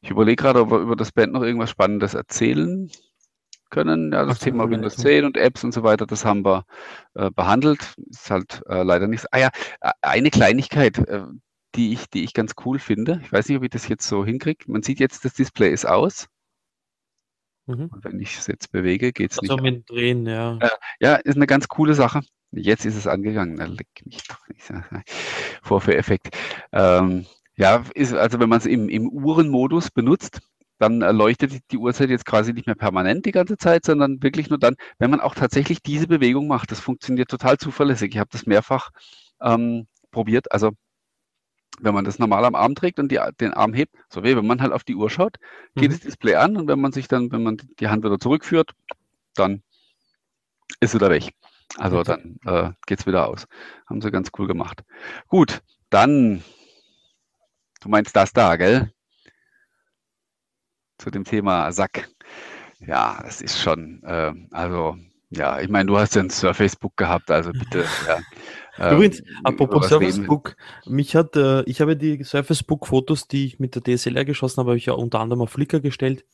ich überlege gerade, ob wir über das Band noch irgendwas Spannendes erzählen können. Ja, das Ach, Thema Windows 10 und Apps und so weiter, das haben wir äh, behandelt. Ist halt äh, leider nichts. Ah ja, äh, eine Kleinigkeit, äh, die, ich, die ich ganz cool finde. Ich weiß nicht, ob ich das jetzt so hinkriege. Man sieht jetzt, das Display ist aus. Mhm. Wenn ich es jetzt bewege, geht es also nicht. mit Drehen, ja. ja, ist eine ganz coole Sache. Jetzt ist es angegangen. Da leck mich doch nicht. <laughs> Vorführeffekt. Ähm, ja, ist, also wenn man es im, im Uhrenmodus benutzt, dann leuchtet die Uhrzeit jetzt quasi nicht mehr permanent die ganze Zeit, sondern wirklich nur dann, wenn man auch tatsächlich diese Bewegung macht. Das funktioniert total zuverlässig. Ich habe das mehrfach ähm, probiert. Also wenn man das normal am Arm trägt und die, den Arm hebt, so wie wenn man halt auf die Uhr schaut, geht mhm. das Display an und wenn man sich dann, wenn man die Hand wieder zurückführt, dann ist wieder weg. Also dann äh, geht es wieder aus. Haben sie ganz cool gemacht. Gut, dann, du meinst das da, gell? Zu dem Thema Sack. Ja, das ist schon, äh, also ja, ich meine, du hast ja ein Surface Book gehabt, also bitte. <laughs> Ja. Ähm, Übrigens, apropos Surface Book, mich hat, äh, ich habe die Surface Book Fotos, die ich mit der DSLR geschossen habe, habe ich ja unter anderem auf Flickr gestellt.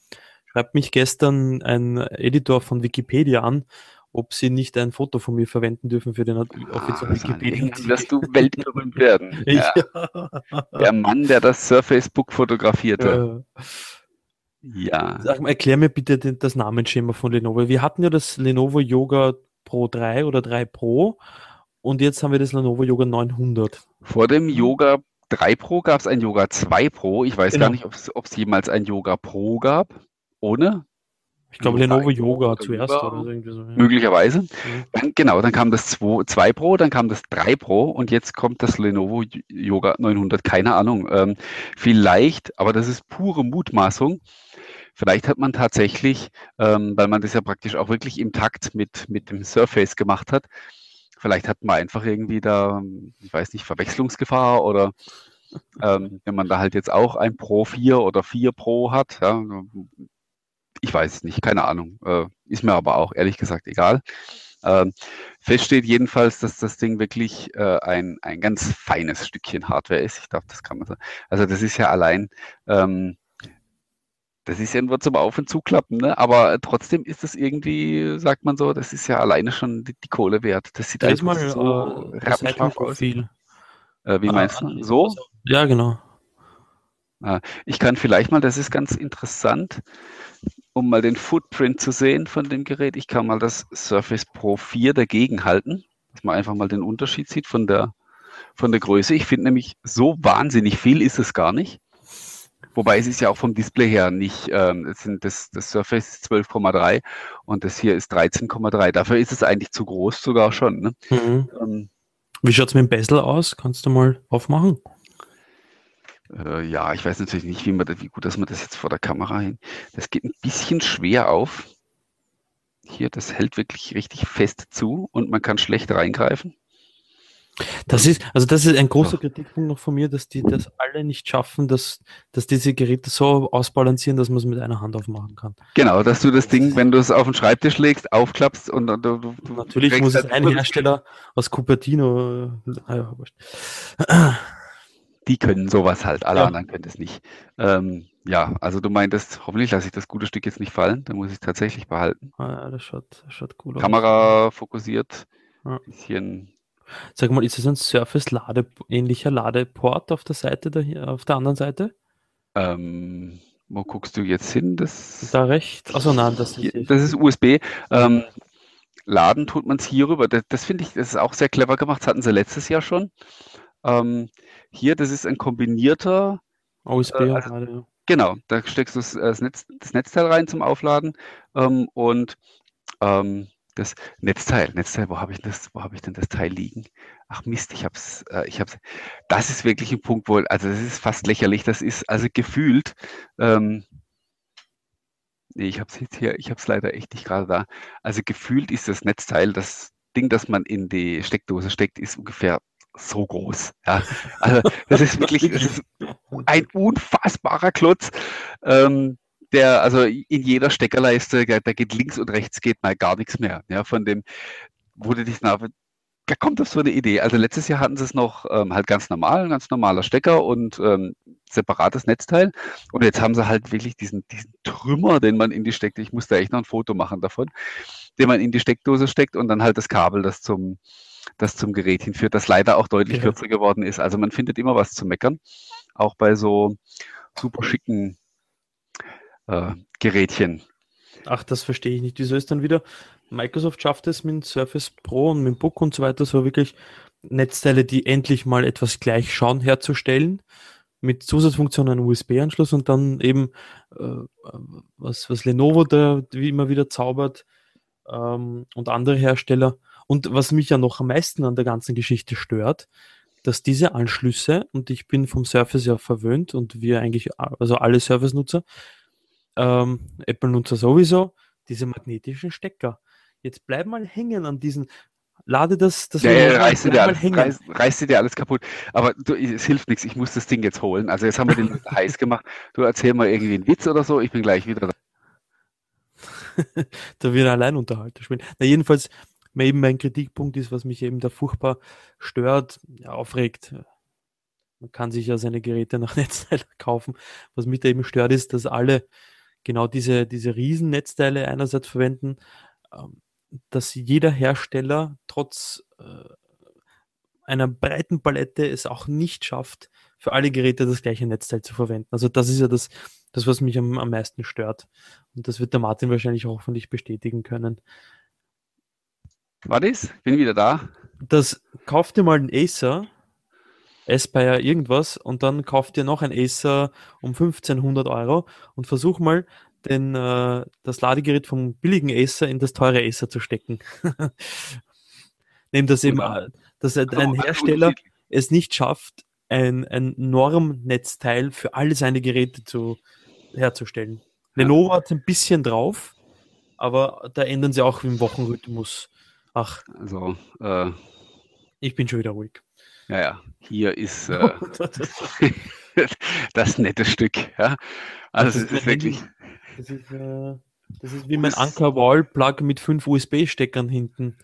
Schreibt mich gestern ein Editor von Wikipedia an, ob sie nicht ein Foto von mir verwenden dürfen für den offiziellen ah, Wikipedia. Dann wirst du weltberühmt werden. <laughs> Ja. ja. Der Mann, der das Surface Book fotografierte. Ja. Sag mal, erklär mir bitte das Namensschema von Lenovo. Wir hatten ja das Lenovo Yoga Pro 3 oder 3 Pro und jetzt haben wir das Lenovo Yoga 900. Vor dem Yoga 3 Pro gab es ein Yoga 2 Pro. Ich weiß genau. gar nicht, ob es jemals ein Yoga Pro gab. Ohne? Ich glaube Lenovo Yoga, zuerst oder. Irgendwie so ja. Möglicherweise. Mhm. Dann, genau, dann kam das 2, 2 Pro, dann kam das 3 Pro und jetzt kommt das Lenovo Yoga 900. Keine Ahnung. Ähm, vielleicht, aber das ist pure Mutmaßung. Vielleicht hat man tatsächlich, ähm, weil man das ja praktisch auch wirklich im Takt mit, mit dem Surface gemacht hat, vielleicht hat man einfach irgendwie da, ich weiß nicht, Verwechslungsgefahr oder ähm, wenn man da halt jetzt auch ein Pro 4 oder 4 Pro hat, ja, ich weiß es nicht, keine Ahnung. Äh, ist mir aber auch ehrlich gesagt egal. Ähm, fest steht jedenfalls, dass das Ding wirklich äh, ein, ein ganz feines Stückchen Hardware ist. Ich glaube, das kann man sagen. Also das ist ja allein, ähm, das ist ja nur zum Auf- und Zuklappen, ne? aber trotzdem ist das irgendwie, sagt man so, das ist ja alleine schon die, die Kohle wert. Das sieht da einfach mal, so äh, aus. Äh, wie meinst du? So? Ja, genau. Ah, ich kann vielleicht mal, das ist ganz interessant, um mal den Footprint zu sehen von dem Gerät. Ich kann mal das Surface Pro 4 dagegen halten, dass man einfach mal den Unterschied sieht von der, von der Größe. Ich finde nämlich, so wahnsinnig viel ist es gar nicht. Wobei es ist ja auch vom Display her nicht, ähm, sind das, das Surface ist 12,3 und das hier ist 13,3. Dafür ist es eigentlich zu groß sogar schon. Ne? Mhm. Ähm, Wie schaut es mit dem Bezel aus? Kannst du mal aufmachen? Äh, ja, ich weiß natürlich nicht, wie, man das, wie gut dass man das jetzt vor der Kamera hin. Das geht ein bisschen schwer auf. Hier, das hält wirklich richtig fest zu und man kann schlecht reingreifen. Das ist, also das ist ein großer Kritikpunkt noch von mir, dass die das alle nicht schaffen, dass, dass diese Geräte so ausbalancieren, dass man es mit einer Hand aufmachen kann. Genau, dass du das Ding, wenn du es auf den Schreibtisch legst, aufklappst und, und du, Natürlich muss es halt ein Hersteller aus Cupertino. Äh, die können sowas halt, alle ja. anderen können das nicht. Ähm, ja, also du meintest, hoffentlich lasse ich das gute Stück jetzt nicht fallen, dann muss ich es tatsächlich behalten. Ah, das schaut, das schaut cool Kamera aus. fokussiert, ja. bisschen. Sag mal, ist das ein Surface-Lade, ähnlicher Ladeport auf der Seite, da, auf der anderen Seite? Ähm, wo guckst du jetzt hin? Das, da rechts? Achso, nein, das ist, das ist USB. Ähm, Laden tut man es hier rüber. Das, das finde ich, das ist auch sehr clever gemacht. Das hatten sie letztes Jahr schon. Ähm, hier, das ist ein kombinierter USB. Äh, also, ja. Genau, da steckst du das, äh, das, Netz, das Netzteil rein zum Aufladen ähm, und ähm, das Netzteil, Netzteil, wo habe ich das, wo habe ich denn das Teil liegen? Ach Mist, ich hab's, äh, ich hab's. Das ist wirklich ein Punkt, wo, also das ist fast lächerlich. Das ist also gefühlt. Ähm, nee, ich habe es jetzt hier, ich habe es leider echt nicht gerade da. Also gefühlt ist das Netzteil, das Ding, das man in die Steckdose steckt, ist ungefähr so groß. Ja. Also das ist wirklich das ist ein unfassbarer Klotz. Ähm, der, also in jeder Steckerleiste, da geht links und rechts geht mal gar nichts mehr. Ja, von dem, wo du dich nach, da kommt auf so eine Idee. Also letztes Jahr hatten sie es noch ähm, halt ganz normal, ein ganz normaler Stecker und ähm, separates Netzteil. Und jetzt haben sie halt wirklich diesen, diesen Trümmer, den man in die Steckdose, ich muss da echt noch ein Foto machen davon, den man in die Steckdose steckt und dann halt das Kabel, das zum, das zum Gerät hinführt, das leider auch deutlich ja. kürzer geworden ist. Also man findet immer was zu meckern, auch bei so super schicken äh, Gerätchen. Ach, das verstehe ich nicht. Wieso ist dann wieder, Microsoft schafft es mit Surface Pro und mit Book und so weiter, so wirklich Netzteile, die endlich mal etwas gleich schauen, herzustellen, mit Zusatzfunktionen, USB-Anschluss und dann eben, äh, was, was Lenovo da wie immer wieder zaubert ähm, und andere Hersteller, und was mich ja noch am meisten an der ganzen Geschichte stört, dass diese Anschlüsse, und ich bin vom Surface ja verwöhnt und wir eigentlich, also alle Surface-Nutzer, ähm, Apple-Nutzer sowieso, diese magnetischen Stecker. Jetzt bleib mal hängen an diesen, lade das, das ja, ja, reißt, dir alles, reiß, reiß dir alles kaputt. Aber du, es hilft nichts, ich muss das Ding jetzt holen. Also jetzt haben wir den <laughs> heiß gemacht. Du erzähl mal irgendwie einen Witz oder so, ich bin gleich wieder da. <laughs> da wird allein Unterhalter spielen. Na, jedenfalls, eben mein Kritikpunkt ist, was mich eben da furchtbar stört, aufregt. Man kann sich ja seine Geräte nach <laughs> Netzteil kaufen. Was mich da eben stört, ist, dass alle genau diese, diese Riesennetzteile einerseits verwenden, ähm, dass jeder Hersteller trotz äh, einer breiten Palette es auch nicht schafft, für alle Geräte das gleiche Netzteil zu verwenden. Also das ist ja das, das was mich am, am meisten stört. Und das wird der Martin wahrscheinlich auch von bestätigen können. Was ist? Bin wieder da. Das kauft dir mal einen Acer, Aspire irgendwas, und dann kauft dir noch ein Acer um 1500 Euro und versuch mal den, äh, das Ladegerät vom billigen Acer in das teure Acer zu stecken. <laughs> Nehmen das eben, dass ein Hersteller es nicht schafft, ein, ein Normnetzteil für alle seine Geräte zu, herzustellen. Ja. Lenovo hat ein bisschen drauf, aber da ändern sie auch im Wochenrhythmus. Ach. Also, äh, ich bin schon wieder ruhig. Ja, ja, hier ist äh, <laughs> <laughs> das nette Stück. Ja. Also, es ist wirklich. Das ist, äh, das ist wie mein Anker-Wall-Plug mit fünf USB-Steckern hinten.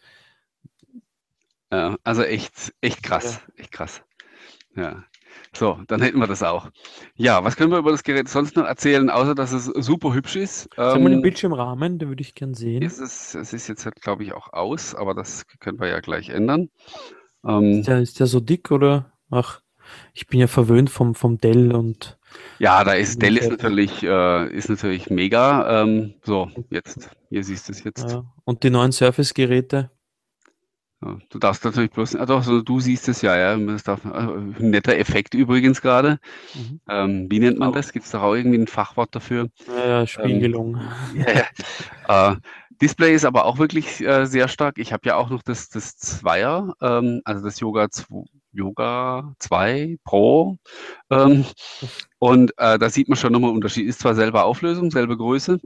Ja, also echt, echt krass. Ja. Echt krass. Ja. So, dann hätten wir das auch. Ja, was können wir über das Gerät sonst noch erzählen, außer dass es super hübsch ist? Sag mal den ähm, Bildschirmrahmen, den würde ich gern sehen. Ist es, es ist jetzt, halt, glaube ich, auch aus, aber das können wir ja gleich ändern. Ähm, ist, der, ist der so dick oder? Ach, ich bin ja verwöhnt vom, vom Dell und ja, da ist Dell ist natürlich, äh, ist natürlich mega. Ähm, so, jetzt, hier siehst du es jetzt. Ja. Und die neuen Surface-Geräte? Du darfst natürlich bloß, also, also du siehst es ja, ja. Das darf, also, ein netter Effekt übrigens gerade. Mhm. Ähm, wie nennt man das? Gibt es da auch irgendwie ein Fachwort dafür? Ja, ja Spiegelung. Ähm, ja, ja. <laughs> Äh, Display ist aber auch wirklich äh, sehr stark. Ich habe ja auch noch das, das Zweier, ähm, also das Yoga 2, Yoga 2 Pro. Ähm, und äh, da sieht man schon nochmal Unterschied. Ist zwar selber Auflösung, selbe Größe,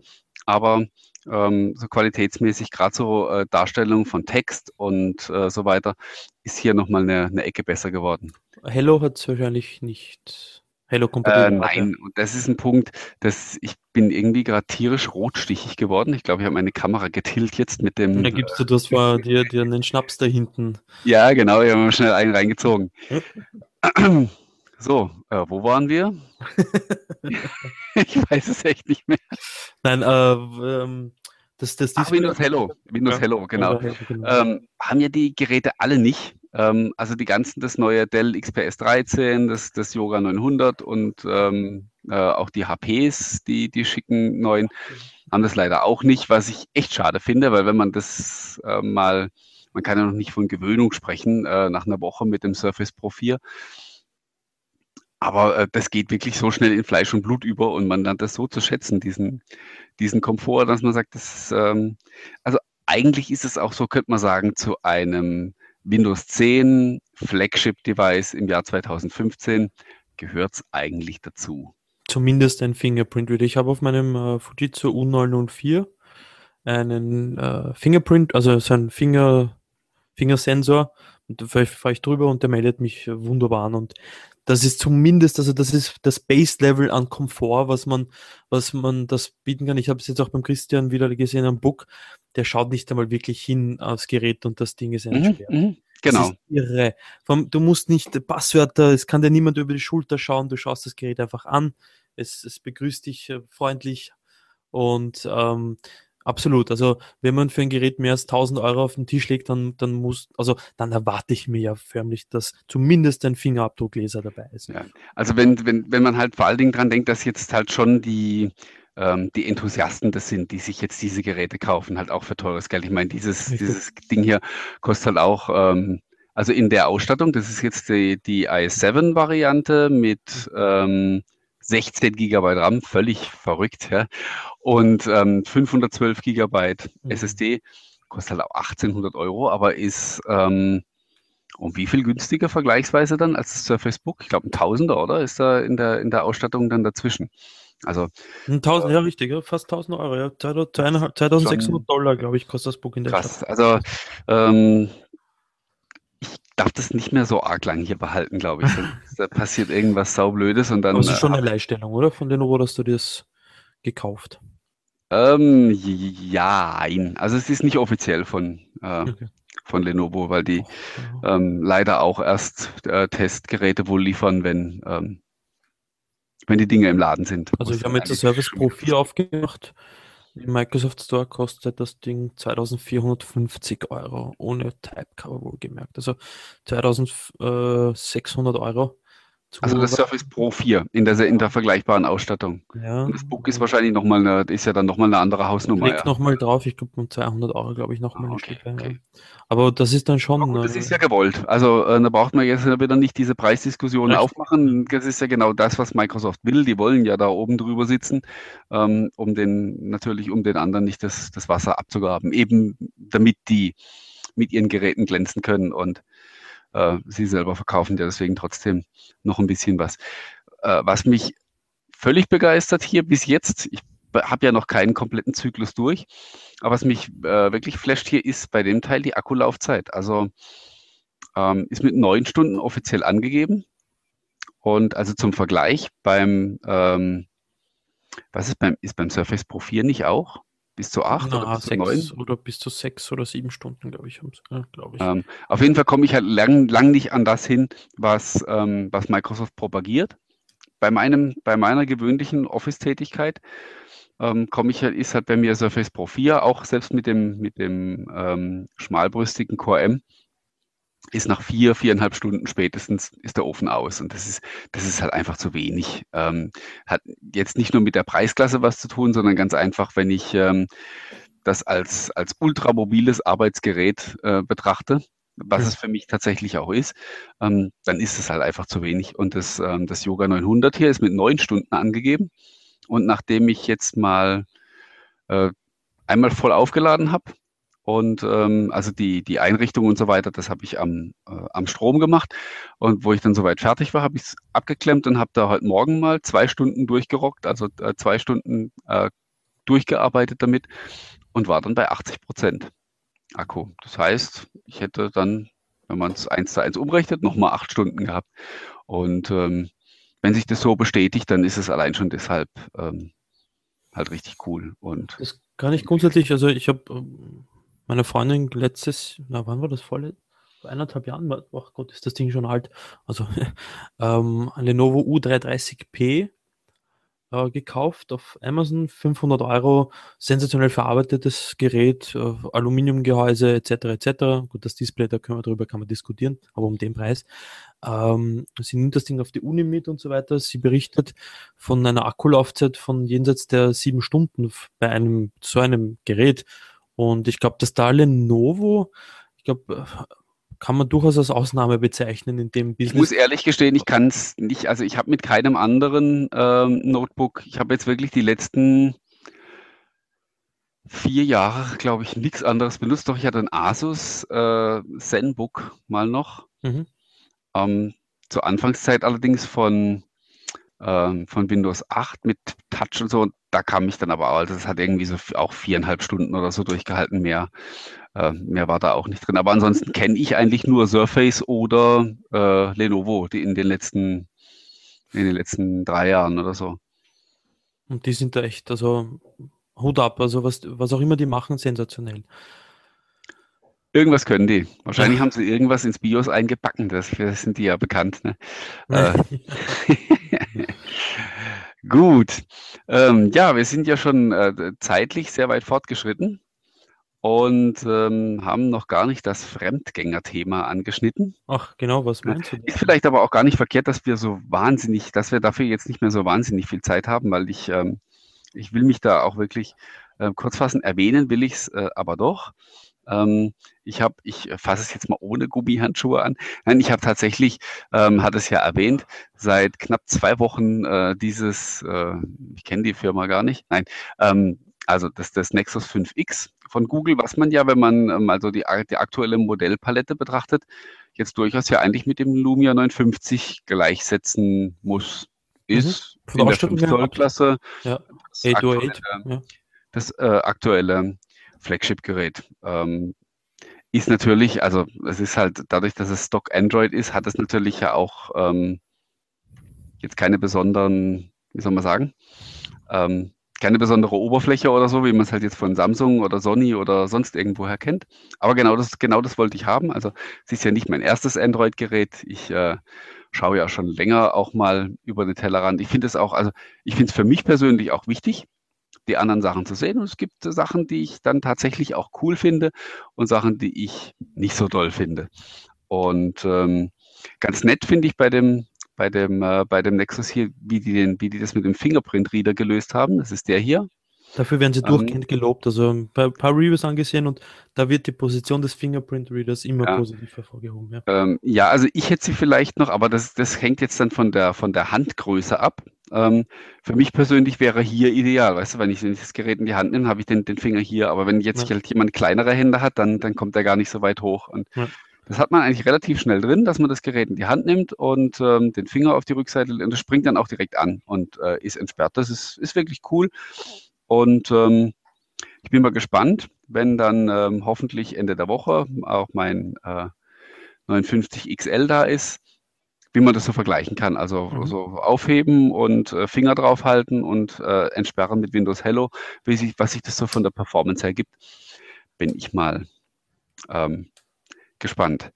aber ähm, so qualitätsmäßig, gerade so äh, Darstellung von Text und äh, so weiter, ist hier nochmal eine, eine Ecke besser geworden. Hello hat es wahrscheinlich nicht Hello Compatible. Äh, nein, und das ist ein Punkt, dass ich bin irgendwie gerade tierisch rotstichig geworden. Ich glaube, ich habe meine Kamera getillt jetzt mit dem. Da gibst du das war dir, dir einen Schnaps da hinten. Ja, genau, ich habe mir schnell einen reingezogen. <laughs> so, äh, wo waren wir? <laughs> ich weiß es echt nicht mehr. Nein, äh, ähm, das, das Ach, Windows Hello, Windows ja, Hello, genau. genau. Ähm, haben ja die Geräte alle nicht. Ähm, also die ganzen, das neue Dell XPS 13, das, das Yoga 900 und ähm, äh, auch die HPs, die, die schicken neuen, haben das leider auch nicht, was ich echt schade finde, weil wenn man das äh, mal, man kann ja noch nicht von Gewöhnung sprechen, äh, nach einer Woche mit dem Surface Pro 4, aber äh, das geht wirklich so schnell in Fleisch und Blut über und man lernt das so zu schätzen, diesen, diesen Komfort, dass man sagt, das, ähm, also eigentlich ist es auch so, könnte man sagen, zu einem Windows 10 Flagship-Device im Jahr 2015 gehört es eigentlich dazu. Zumindest ein Fingerprint reader Ich habe auf meinem äh, Fujitsu U904 einen äh, Fingerprint, also so ein Finger, Fingersensor. Und da fahre ich drüber und der meldet mich wunderbar an. Und das ist zumindest, also das ist das Base-Level an Komfort, was man, was man das bieten kann. Ich habe es jetzt auch beim Christian wieder gesehen am Book. Der schaut nicht einmal wirklich hin aufs Gerät und das Ding ist entsperrt. Mhm, mhm, genau. irre. Du musst nicht Passwörter, es kann dir niemand über die Schulter schauen, du schaust das Gerät einfach an. Es, es begrüßt dich äh, freundlich und ähm, Absolut. Also wenn man für ein Gerät mehr als 1000 Euro auf den Tisch legt, dann, dann muss, also dann erwarte ich mir ja förmlich, dass zumindest ein Fingerabdruckleser dabei ist. Ja. Also wenn, wenn, wenn man halt vor allen Dingen dran denkt, dass jetzt halt schon die, ähm, die Enthusiasten das sind, die sich jetzt diese Geräte kaufen, halt auch für teures Geld. Ich meine, dieses, dieses Ding hier kostet halt auch, ähm, also in der Ausstattung, das ist jetzt die, die i7-Variante mit ähm, 16 Gigabyte RAM, völlig verrückt, ja. Und ähm, 512 Gigabyte mhm. SSD kostet halt auch 1800 Euro, aber ist, ähm, um wie viel günstiger vergleichsweise dann als das Surface Book? Ich glaube, ein Tausender, oder? Ist da in der, in der Ausstattung dann dazwischen? Also. 1000, äh, ja, richtig, ja, fast 1000 Euro, ja. 2600 Dollar, glaube ich, kostet das Book in der Krass, Stadt. also, ähm, darf das nicht mehr so arg lang hier behalten, glaube ich. da passiert irgendwas saublödes und dann. Aber es ist schon äh, eine Leihstellung, oder? Von den Euro, dass du das gekauft. Ähm, ja, also es ist nicht offiziell von, äh, okay von Lenovo, weil die oh, ähm, leider auch erst äh, Testgeräte wohl liefern, wenn, ähm, wenn die Dinge im Laden sind. Also ich habe jetzt das Service Pro 4 aufgemacht. Im Microsoft Store kostet das Ding 2450 Euro, ohne Typecover wohlgemerkt. Also 2600 Euro also das Surface Pro 4 in der, in der vergleichbaren Ausstattung. Ja. Und das Book ist wahrscheinlich nochmal eine, ist ja dann nochmal eine andere Hausnummer. Legt ja. nochmal drauf, ich glaube um 200 Euro, glaube ich, nochmal. Ah, okay, okay. Aber das ist dann schon. Gut, das ist ja gewollt. Also äh, da braucht man jetzt wieder nicht diese Preisdiskussion Richtig. aufmachen. Das ist ja genau das, was Microsoft will. Die wollen ja da oben drüber sitzen, ähm, um den, natürlich um den anderen nicht das, das Wasser abzugraben. Eben damit die mit ihren Geräten glänzen können und äh, sie selber verkaufen ja deswegen trotzdem noch ein bisschen was. Äh, was mich völlig begeistert hier bis jetzt, ich habe ja noch keinen kompletten Zyklus durch, aber was mich äh, wirklich flasht hier ist bei dem Teil die Akkulaufzeit. Also ähm, ist mit neun Stunden offiziell angegeben. Und also zum Vergleich beim, ähm, was ist beim, ist beim Surface Pro 4 nicht auch? Bis zu acht Na, oder bis sechs, zu neun? Oder bis zu sechs oder sieben Stunden, glaube ich. Ja, glaub ich. Ähm, auf jeden Fall komme ich halt lang, lang nicht an das hin, was, ähm, was Microsoft propagiert. Bei, meinem, bei meiner gewöhnlichen Office-Tätigkeit ähm, komme ich halt, ist halt bei mir Surface Pro 4, auch selbst mit dem, mit dem ähm, schmalbrüstigen Core M, ist nach vier, viereinhalb Stunden spätestens ist der Ofen aus. Und das ist, das ist halt einfach zu wenig. Ähm, hat jetzt nicht nur mit der Preisklasse was zu tun, sondern ganz einfach, wenn ich ähm, das als, als ultramobiles Arbeitsgerät äh, betrachte, was mhm. es für mich tatsächlich auch ist, ähm, dann ist es halt einfach zu wenig. Und das, ähm, das Yoga 900 hier ist mit neun Stunden angegeben. Und nachdem ich jetzt mal äh, einmal voll aufgeladen habe, und ähm, also die, die Einrichtung und so weiter, das habe ich am, äh, am Strom gemacht. Und wo ich dann soweit fertig war, habe ich es abgeklemmt und habe da heute Morgen mal zwei Stunden durchgerockt, also äh, zwei Stunden äh, durchgearbeitet damit und war dann bei 80 Prozent Akku. Das heißt, ich hätte dann, wenn man es eins zu eins umrechnet, nochmal acht Stunden gehabt. Und ähm, wenn sich das so bestätigt, dann ist es allein schon deshalb ähm, halt richtig cool. Und das kann ich grundsätzlich, also ich habe ähm, meine Freundin letztes, na wann war das voll? Vor eineinhalb Jahren, ach Gott, ist das Ding schon alt. Also <laughs> ähm, ein Lenovo U330p äh, gekauft auf Amazon, 500 Euro, sensationell verarbeitetes Gerät, äh, Aluminiumgehäuse etc. etc. Gut, das Display, da können wir drüber kann man diskutieren, aber um den Preis. Ähm, sie nimmt das Ding auf die Uni mit und so weiter. Sie berichtet von einer Akkulaufzeit von jenseits der sieben Stunden bei einem so einem Gerät und ich glaube, das da Lenovo, ich glaube, kann man durchaus als Ausnahme bezeichnen in dem Business. Ich muss ehrlich gestehen, ich kann es nicht, also ich habe mit keinem anderen ähm, Notebook, ich habe jetzt wirklich die letzten vier Jahre, glaube ich, nichts anderes benutzt. Doch ich hatte ein Asus äh, ZenBook mal noch. Mhm. Ähm, zur Anfangszeit allerdings von ähm, von Windows 8 mit Touch und so. Da kam ich dann aber auch, also das hat irgendwie so auch viereinhalb Stunden oder so durchgehalten. Mehr, äh, mehr war da auch nicht drin. Aber ansonsten kenne ich eigentlich nur Surface oder äh, Lenovo, die in den letzten, in den letzten drei Jahren oder so. Und die sind da echt, also Hut ab, also was, was auch immer die machen, sensationell. Irgendwas können die. Wahrscheinlich <laughs> haben sie irgendwas ins BIOS eingebacken. Dafür sind die ja bekannt. Ne? äh, <laughs> Gut. Ähm, ja, wir sind ja schon äh, zeitlich sehr weit fortgeschritten und ähm, haben noch gar nicht das Fremdgänger-Thema angeschnitten. Ach, genau, was meinst du? Ist vielleicht aber auch gar nicht verkehrt, dass wir so wahnsinnig, dass wir dafür jetzt nicht mehr so wahnsinnig viel Zeit haben, weil ich, ähm, ich will mich da auch wirklich äh, kurz fassen. Erwähnen will ich es äh, aber doch. Ähm, ich habe, ich fasse es jetzt mal ohne Gummihandschuhe an. Nein, ich habe tatsächlich, ähm, hat es ja erwähnt, seit knapp zwei Wochen äh, dieses, äh, ich kenne die Firma gar nicht, nein, ähm, also das, das Nexus 5X von Google, was man ja, wenn man ähm, also die, die aktuelle Modellpalette betrachtet, jetzt durchaus ja eigentlich mit dem Lumia 950 gleichsetzen muss, mhm. ist mhm. in der 5 Zoll Klasse ja. das, aktuelle, ja. das äh, aktuelle Flagship-Gerät. Ähm, ist natürlich, also es ist halt dadurch, dass es Stock Android ist, hat es natürlich ja auch ähm, jetzt keine besonderen, wie soll man sagen, ähm, keine besondere Oberfläche oder so, wie man es halt jetzt von Samsung oder Sony oder sonst irgendwoher kennt. Aber genau das, genau das wollte ich haben. Also es ist ja nicht mein erstes Android-Gerät. Ich äh, schaue ja schon länger auch mal über den Tellerrand. Ich finde es auch, also ich finde es für mich persönlich auch wichtig, die anderen Sachen zu sehen. Und es gibt Sachen, die ich dann tatsächlich auch cool finde und Sachen, die ich nicht so toll finde. Und ähm, ganz nett finde ich bei dem bei dem, äh, bei dem Nexus hier, wie die, den, wie die das mit dem Fingerprint-Reader gelöst haben. Das ist der hier. Dafür werden sie ähm, durchgehend gelobt. Also ein paar, paar, Reviews angesehen und da wird die Position des Fingerprint-Readers immer ja. positiv hervorgehoben. Ja. Ähm, ja. also ich hätte sie vielleicht noch, aber das, das hängt jetzt dann von der, von der Handgröße ab. Ähm, für mich persönlich wäre hier ideal, weißt du, wenn ich, wenn ich das Gerät in die Hand nehme, habe ich den, den Finger hier, aber wenn jetzt ja. halt jemand kleinere Hände hat, dann, dann kommt er gar nicht so weit hoch. Und ja. Das hat man eigentlich relativ schnell drin, dass man das Gerät in die Hand nimmt und ähm, den Finger auf die Rückseite und das springt dann auch direkt an und äh, ist entsperrt. Das ist, ist wirklich cool. Und ähm, ich bin mal gespannt, wenn dann ähm, hoffentlich Ende der Woche auch mein äh, 59 XL da ist, wie man das so vergleichen kann. Also mhm. so aufheben und äh, Finger draufhalten und äh, entsperren mit Windows Hello, wie sich, was sich das so von der Performance her gibt, bin ich mal ähm, gespannt.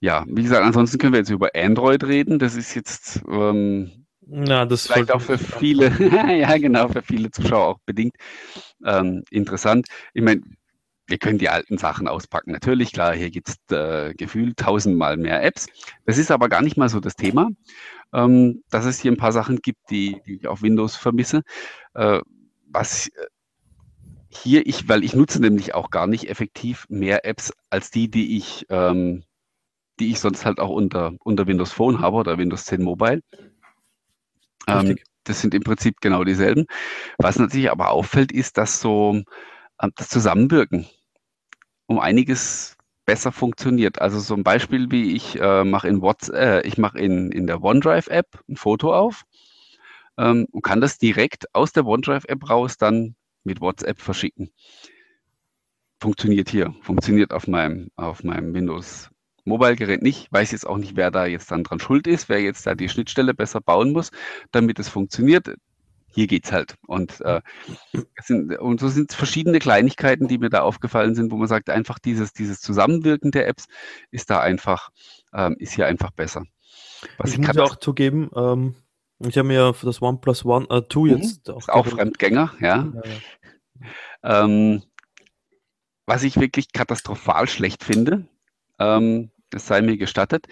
Ja, wie gesagt, ansonsten können wir jetzt über Android reden. Das ist jetzt ähm, ja, das vielleicht auch für viele, <laughs> ja genau, für viele Zuschauer auch bedingt ähm, interessant. Ich meine, wir können die alten Sachen auspacken. Natürlich, klar, hier gibt es äh, gefühlt tausendmal mehr Apps. Das ist aber gar nicht mal so das Thema, ähm, dass es hier ein paar Sachen gibt, die, die ich auf Windows vermisse. Äh, was hier ich, weil ich nutze nämlich auch gar nicht effektiv mehr Apps als die, die ich, ähm, die ich sonst halt auch unter, unter Windows Phone habe oder Windows 10 Mobile. Ähm, das sind im Prinzip genau dieselben. Was natürlich aber auffällt, ist, dass so ähm, das Zusammenwirken um einiges besser funktioniert. Also so ein Beispiel, wie ich äh, mache in WhatsApp, äh, ich mache in, in der OneDrive-App ein Foto auf ähm, und kann das direkt aus der OneDrive-App raus dann mit WhatsApp verschicken. Funktioniert hier, funktioniert auf meinem, auf meinem Windows Mobile-Gerät nicht. Weiß jetzt auch nicht, wer da jetzt dann dran schuld ist, wer jetzt da die Schnittstelle besser bauen muss, damit es funktioniert. Hier geht's halt. Und, äh, sind, und so sind verschiedene Kleinigkeiten, die mir da aufgefallen sind, wo man sagt, einfach dieses, dieses Zusammenwirken der Apps ist da einfach, ähm, ist hier einfach besser. Was ich, ich muss auch zugeben, ähm, ich habe mir für das OnePlus One äh, 2 mhm. jetzt auch, auch Fremdgänger, ja. ja, ja. Ähm, was ich wirklich katastrophal schlecht finde, ähm, das sei mir gestattet,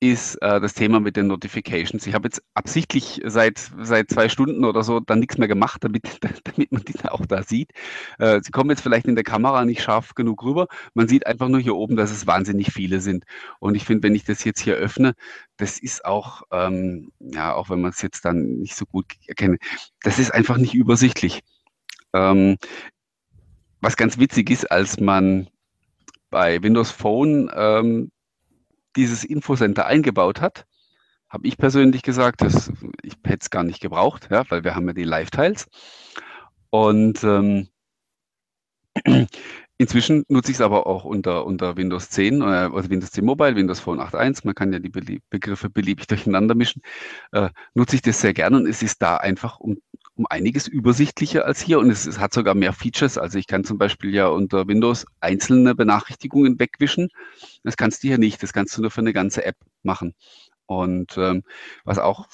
ist äh, das Thema mit den Notifications. Ich habe jetzt absichtlich seit, seit zwei Stunden oder so dann nichts mehr gemacht, damit, <laughs> damit man die auch da sieht. Äh, sie kommen jetzt vielleicht in der Kamera nicht scharf genug rüber. Man sieht einfach nur hier oben, dass es wahnsinnig viele sind. Und ich finde, wenn ich das jetzt hier öffne, das ist auch, ähm, ja, auch wenn man es jetzt dann nicht so gut erkenne, das ist einfach nicht übersichtlich. Ähm, was ganz witzig ist, als man bei Windows Phone ähm, dieses Infocenter eingebaut hat, habe ich persönlich gesagt, dass ich hätte es gar nicht gebraucht, ja, weil wir haben ja die Live-Tiles. Und ähm, inzwischen nutze ich es aber auch unter, unter Windows 10, äh, also Windows 10 Mobile, Windows Phone 8.1, man kann ja die Belie Begriffe beliebig <laughs> durcheinander mischen, äh, nutze ich das sehr gerne und es ist da einfach um, um einiges übersichtlicher als hier und es, es hat sogar mehr Features. Also ich kann zum Beispiel ja unter Windows einzelne Benachrichtigungen wegwischen das kannst du hier nicht. Das kannst du nur für eine ganze App machen. Und ähm, was auch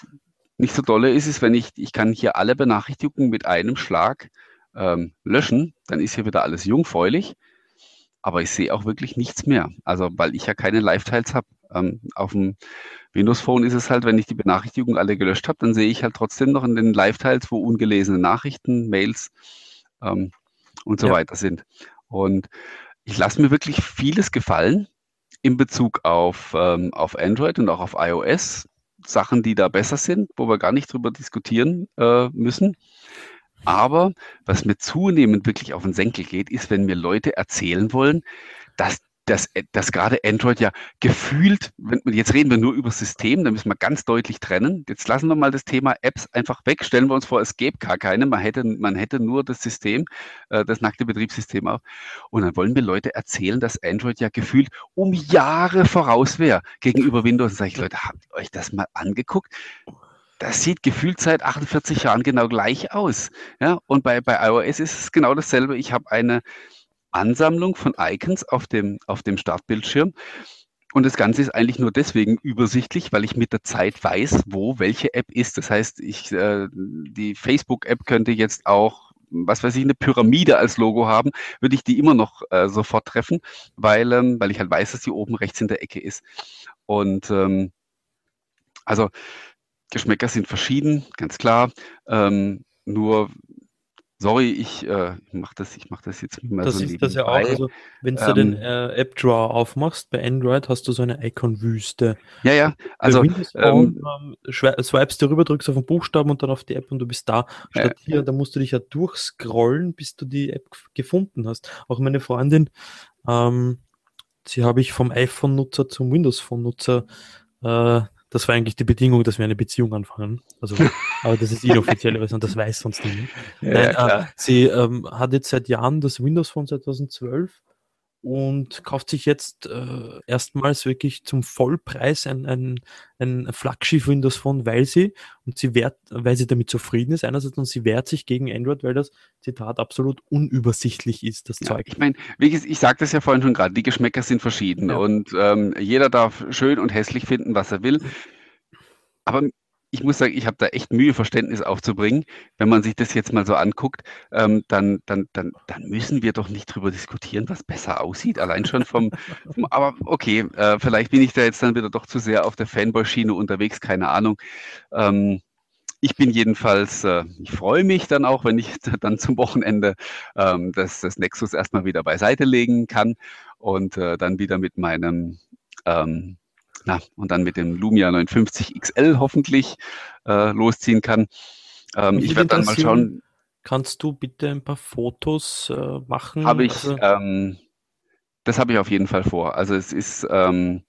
nicht so dolle ist, ist, wenn ich, ich kann hier alle Benachrichtigungen mit einem Schlag ähm, löschen, dann ist hier wieder alles jungfräulich. Aber ich sehe auch wirklich nichts mehr. Also, weil ich ja keine Live-Tiles habe. Ähm, auf dem Windows Phone ist es halt, wenn ich die Benachrichtigungen alle gelöscht habe, dann sehe ich halt trotzdem noch in den Live-Tiles, wo ungelesene Nachrichten, Mails ähm, und so ja. weiter sind. Und ich lasse mir wirklich vieles gefallen in Bezug auf, ähm, auf Android und auch auf iOS Sachen, die da besser sind, wo wir gar nicht drüber diskutieren äh, müssen. Aber was mir zunehmend wirklich auf den Senkel geht, ist, wenn mir Leute erzählen wollen, dass dass, äh, dass gerade Android ja gefühlt, wenn, jetzt reden wir nur über System, da müssen wir ganz deutlich trennen. Jetzt lassen wir mal das Thema Apps einfach weg. Stellen wir uns vor, es gäbe gar keine. Man hätte, man hätte nur das System, äh, das nackte Betriebssystem auch. Und dann wollen wir Leute erzählen, dass Android ja gefühlt um Jahre voraus wäre gegenüber Windows. Und sage ich, Leute, habt ihr euch das mal angeguckt? Das sieht gefühlt seit 48 Jahren genau gleich aus. Ja, und bei, bei iOS ist es genau dasselbe. Ich habe eine, Ansammlung von Icons auf dem, auf dem Startbildschirm. Und das Ganze ist eigentlich nur deswegen übersichtlich, weil ich mit der Zeit weiß, wo welche App ist. Das heißt, ich, äh, die Facebook-App könnte jetzt auch, was weiß ich, eine Pyramide als Logo haben, würde ich die immer noch äh, sofort treffen, weil, ähm, weil ich halt weiß, dass die oben rechts in der Ecke ist. Und ähm, also Geschmäcker sind verschieden, ganz klar. Ähm, nur Sorry, ich äh, mache das, ich mach das jetzt mal das so ist das ja auch. Also, wenn du ähm, den äh, App Drawer aufmachst bei Android, hast du so eine Icon-Wüste. Ja, ja. Also ähm, ähm, swipest du rüber, drückst auf den Buchstaben und dann auf die App und du bist da. Statt ja, hier, da musst du dich ja durchscrollen, bis du die App gefunden hast. Auch meine Freundin, ähm, sie habe ich vom iPhone-Nutzer zum Windows-Phone-Nutzer äh, das war eigentlich die Bedingung, dass wir eine Beziehung anfangen. Also, <laughs> aber das ist inoffizielle Version, das weiß sonst niemand. Ja, Nein, ja, äh, sie ähm, hat jetzt seit Jahren das Windows Phone 2012 und kauft sich jetzt äh, erstmals wirklich zum Vollpreis ein, ein, ein Flaggschiff Windows Phone, weil sie, und sie wehrt, weil sie damit zufrieden ist, einerseits, und sie wehrt sich gegen Android, weil das Zitat absolut unübersichtlich ist, das ja, Zeug. Ich meine, ich sagte es ja vorhin schon gerade, die Geschmäcker sind verschieden ja. und ähm, jeder darf schön und hässlich finden, was er will. Aber ich muss sagen, ich habe da echt Mühe, Verständnis aufzubringen. Wenn man sich das jetzt mal so anguckt, ähm, dann, dann, dann, dann müssen wir doch nicht drüber diskutieren, was besser aussieht. Allein schon vom, vom aber okay, äh, vielleicht bin ich da jetzt dann wieder doch zu sehr auf der Fanboy-Schiene unterwegs, keine Ahnung. Ähm, ich bin jedenfalls, äh, ich freue mich dann auch, wenn ich <laughs> dann zum Wochenende ähm, das, das Nexus erstmal wieder beiseite legen kann und äh, dann wieder mit meinem ähm, na, und dann mit dem Lumia 950 XL hoffentlich äh, losziehen kann. Ähm, ich werde dann mal schauen. Kannst du bitte ein paar Fotos äh, machen? Habe ich, also, ähm, das habe ich auf jeden Fall vor. Also es ist, ähm,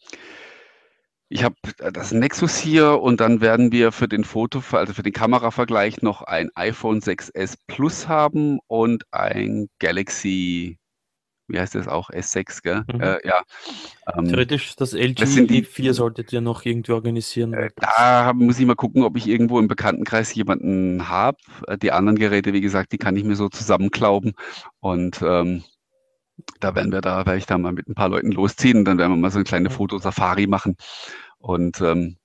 ich habe das Nexus hier und dann werden wir für den Foto, also für den Kameravergleich noch ein iPhone 6s Plus haben und ein Galaxy wie heißt das auch, S6, gell? Mhm. Äh, ja. Ähm, Theoretisch das LG das sind die, 4 solltet ihr noch irgendwie organisieren. Äh, da muss ich mal gucken, ob ich irgendwo im Bekanntenkreis jemanden habe. Äh, die anderen Geräte, wie gesagt, die kann ich mir so zusammenklauben und ähm, da werden wir da, werde ich da mal mit ein paar Leuten losziehen und dann werden wir mal so eine kleine Fotosafari machen und ähm,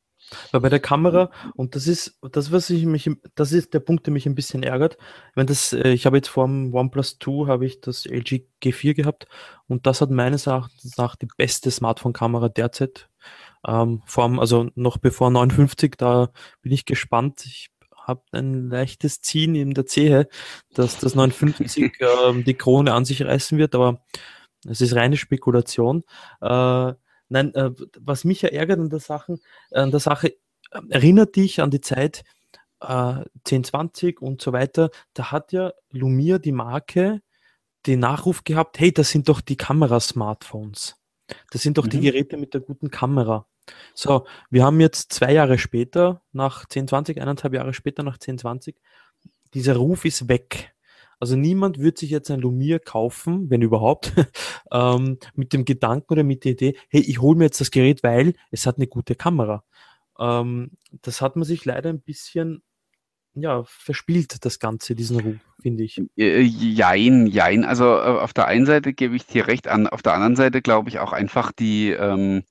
weil bei der Kamera, und das ist das, was ich mich, das ist der Punkt, der mich ein bisschen ärgert. Wenn das, äh, ich habe jetzt vor dem OnePlus 2 habe ich das LG G4 gehabt und das hat meines Erachtens nach die beste Smartphone-Kamera derzeit. Ähm, vor allem, also noch bevor 59, da bin ich gespannt. Ich habe ein leichtes Ziehen in der Zehe, dass das 59 <laughs> ähm, die Krone an sich reißen wird, aber es ist reine Spekulation. Äh, Nein, äh, was mich ja ärgert an der, Sachen, an der Sache, äh, erinnert dich an die Zeit äh, 1020 und so weiter, da hat ja Lumia die Marke den Nachruf gehabt, hey, das sind doch die Kamerasmartphones. Das sind doch mhm. die Geräte mit der guten Kamera. So, wir haben jetzt zwei Jahre später, nach 1020, eineinhalb Jahre später, nach 1020, dieser Ruf ist weg. Also niemand wird sich jetzt ein Lumiere kaufen, wenn überhaupt, <laughs> ähm, mit dem Gedanken oder mit der Idee, hey, ich hole mir jetzt das Gerät, weil es hat eine gute Kamera. Ähm, das hat man sich leider ein bisschen ja, verspielt, das Ganze, diesen Ruf, finde ich. Äh, jein, jein. Also äh, auf der einen Seite gebe ich dir recht, an, auf der anderen Seite glaube ich auch einfach, die, ähm,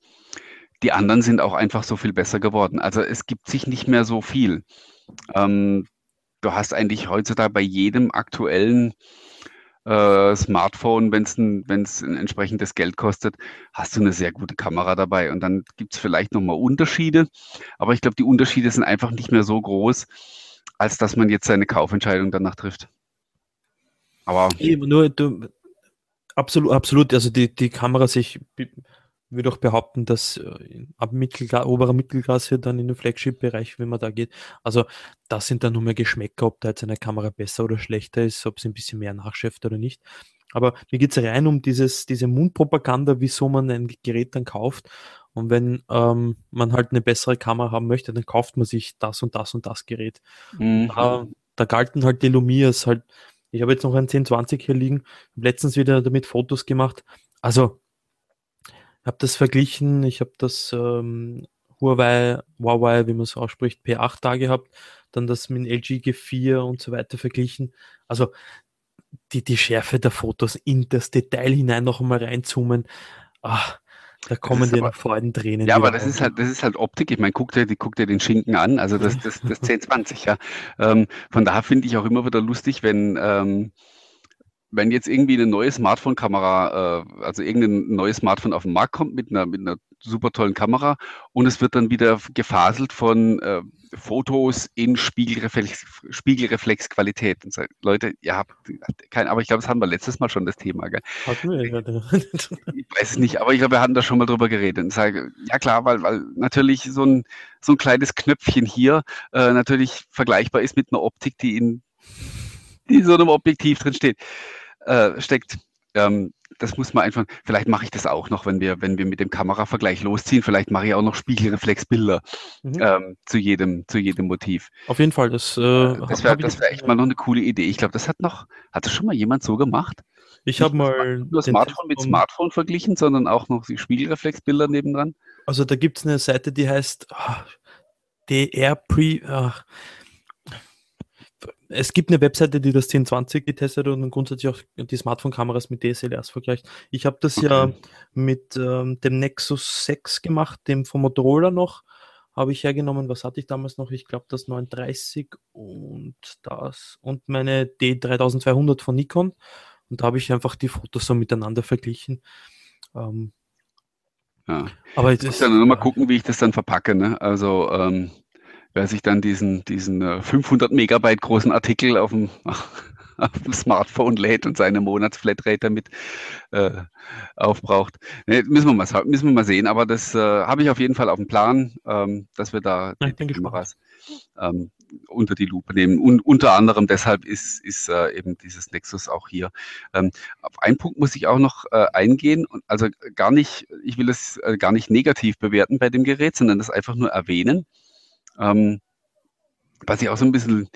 die anderen sind auch einfach so viel besser geworden. Also es gibt sich nicht mehr so viel. Ähm, du hast eigentlich heutzutage bei jedem aktuellen äh, Smartphone, wenn es ein, ein entsprechendes Geld kostet, hast du eine sehr gute Kamera dabei. Und dann gibt es vielleicht nochmal Unterschiede, aber ich glaube, die Unterschiede sind einfach nicht mehr so groß, als dass man jetzt seine Kaufentscheidung danach trifft. Aber Eben, nur du, absolut, absolut. Also die, die Kamera sich würde auch behaupten, dass äh, ab Mittelkla oberer Mittelklasse dann in den Flagship-Bereich, wenn man da geht, also das sind dann nur mehr Geschmäcker, ob da jetzt eine Kamera besser oder schlechter ist, ob sie ein bisschen mehr nachschärft oder nicht. Aber mir geht es rein um dieses, diese Mundpropaganda, wieso man ein Gerät dann kauft. Und wenn ähm, man halt eine bessere Kamera haben möchte, dann kauft man sich das und das und das Gerät. Mhm. Da, da galten halt die Lumias halt. Ich habe jetzt noch ein 1020 hier liegen, letztens wieder damit Fotos gemacht. Also habe das verglichen, ich habe das ähm, Huawei, Huawei, wie man es ausspricht, P8 da gehabt, dann das mit LG G4 und so weiter verglichen. Also die, die Schärfe der Fotos in das Detail hinein noch einmal reinzoomen. Ach, da kommen noch Freudentränen. Ja, aber das ist halt, das ist halt Optik. Ich meine, guck dir, guck dir den Schinken an, also das, das, das <laughs> 1020, ja. Ähm, von daher finde ich auch immer wieder lustig, wenn, ähm, wenn jetzt irgendwie eine neue Smartphone-Kamera, äh, also irgendein neues Smartphone auf den Markt kommt mit einer, mit einer super tollen Kamera und es wird dann wieder gefaselt von äh, Fotos in Spiegelreflex, Spiegelreflexqualität. Und so, Leute, ihr habt kein, aber ich glaube, das haben wir letztes Mal schon das Thema. Gell? Hatten wir ja. Ich weiß es nicht, aber ich glaube, wir hatten da schon mal drüber geredet. Und sage, ja klar, weil, weil natürlich so ein, so ein kleines Knöpfchen hier äh, natürlich vergleichbar ist mit einer Optik, die in, die in so einem Objektiv drin steht äh, steckt. Ähm, das muss man einfach, vielleicht mache ich das auch noch, wenn wir, wenn wir mit dem Kameravergleich losziehen. Vielleicht mache ich auch noch Spiegelreflexbilder mhm. ähm, zu jedem, zu jedem Motiv. Auf jeden Fall, das, äh, äh das wäre wär echt mal noch eine coole Idee. Ich glaube, das hat noch, hat das schon mal jemand so gemacht? Ich habe mal nur Smartphone mit Smartphone verglichen, sondern auch noch die Spiegelreflexbilder nebendran. Also da gibt es eine Seite, die heißt oh, DR Pre. Ach, es gibt eine Webseite, die das 1020 getestet hat und grundsätzlich auch die Smartphone-Kameras mit DSLRs vergleicht. Ich habe das okay. ja mit ähm, dem Nexus 6 gemacht, dem von Motorola noch, habe ich hergenommen. Was hatte ich damals noch? Ich glaube das 930 und das und meine D3200 von Nikon. Und da habe ich einfach die Fotos so miteinander verglichen. Ähm, ja. Aber ich muss dann nur mal gucken, wie ich das dann verpacke. Ne? Also ähm, wer sich dann diesen, diesen 500 äh, Megabyte großen Artikel auf dem, <laughs> auf dem Smartphone lädt und seine Monatsflatrate damit äh, aufbraucht. Ne, müssen, wir mal, müssen wir mal sehen, aber das äh, habe ich auf jeden Fall auf dem Plan, ähm, dass wir da ja, die Kameras ähm, unter die Lupe nehmen. Und unter anderem deshalb ist, ist äh, eben dieses Nexus auch hier. Ähm, auf einen Punkt muss ich auch noch äh, eingehen, also gar nicht, ich will es äh, gar nicht negativ bewerten bei dem Gerät, sondern das einfach nur erwähnen. Ähm, was ich auch so ein bisschen,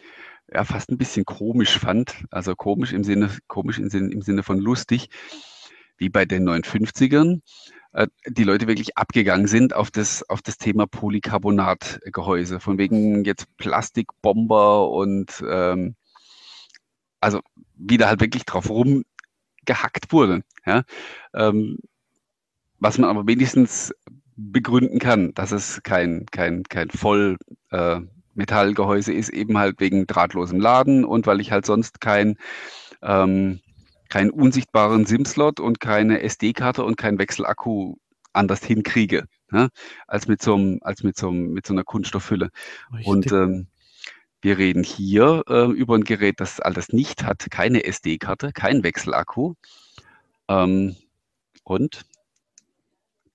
ja, fast ein bisschen komisch fand, also komisch im Sinne, komisch im Sinne, im Sinne von lustig, wie bei den 59ern, äh, die Leute wirklich abgegangen sind auf das, auf das Thema Polycarbonatgehäuse, von wegen jetzt Plastikbomber und ähm, also wieder halt wirklich drauf rumgehackt wurde. Ja? Ähm, was man aber wenigstens begründen kann, dass es kein, kein, kein voll äh, Metallgehäuse ist, eben halt wegen drahtlosem Laden und weil ich halt sonst kein, ähm, keinen unsichtbaren SIM-Slot und keine SD-Karte und keinen Wechselakku anders hinkriege, ne? als mit so einem, als mit so, einem, mit so einer Kunststoffhülle. Richtig. Und ähm, wir reden hier äh, über ein Gerät, das alles nicht hat, keine SD-Karte, kein Wechselakku ähm, und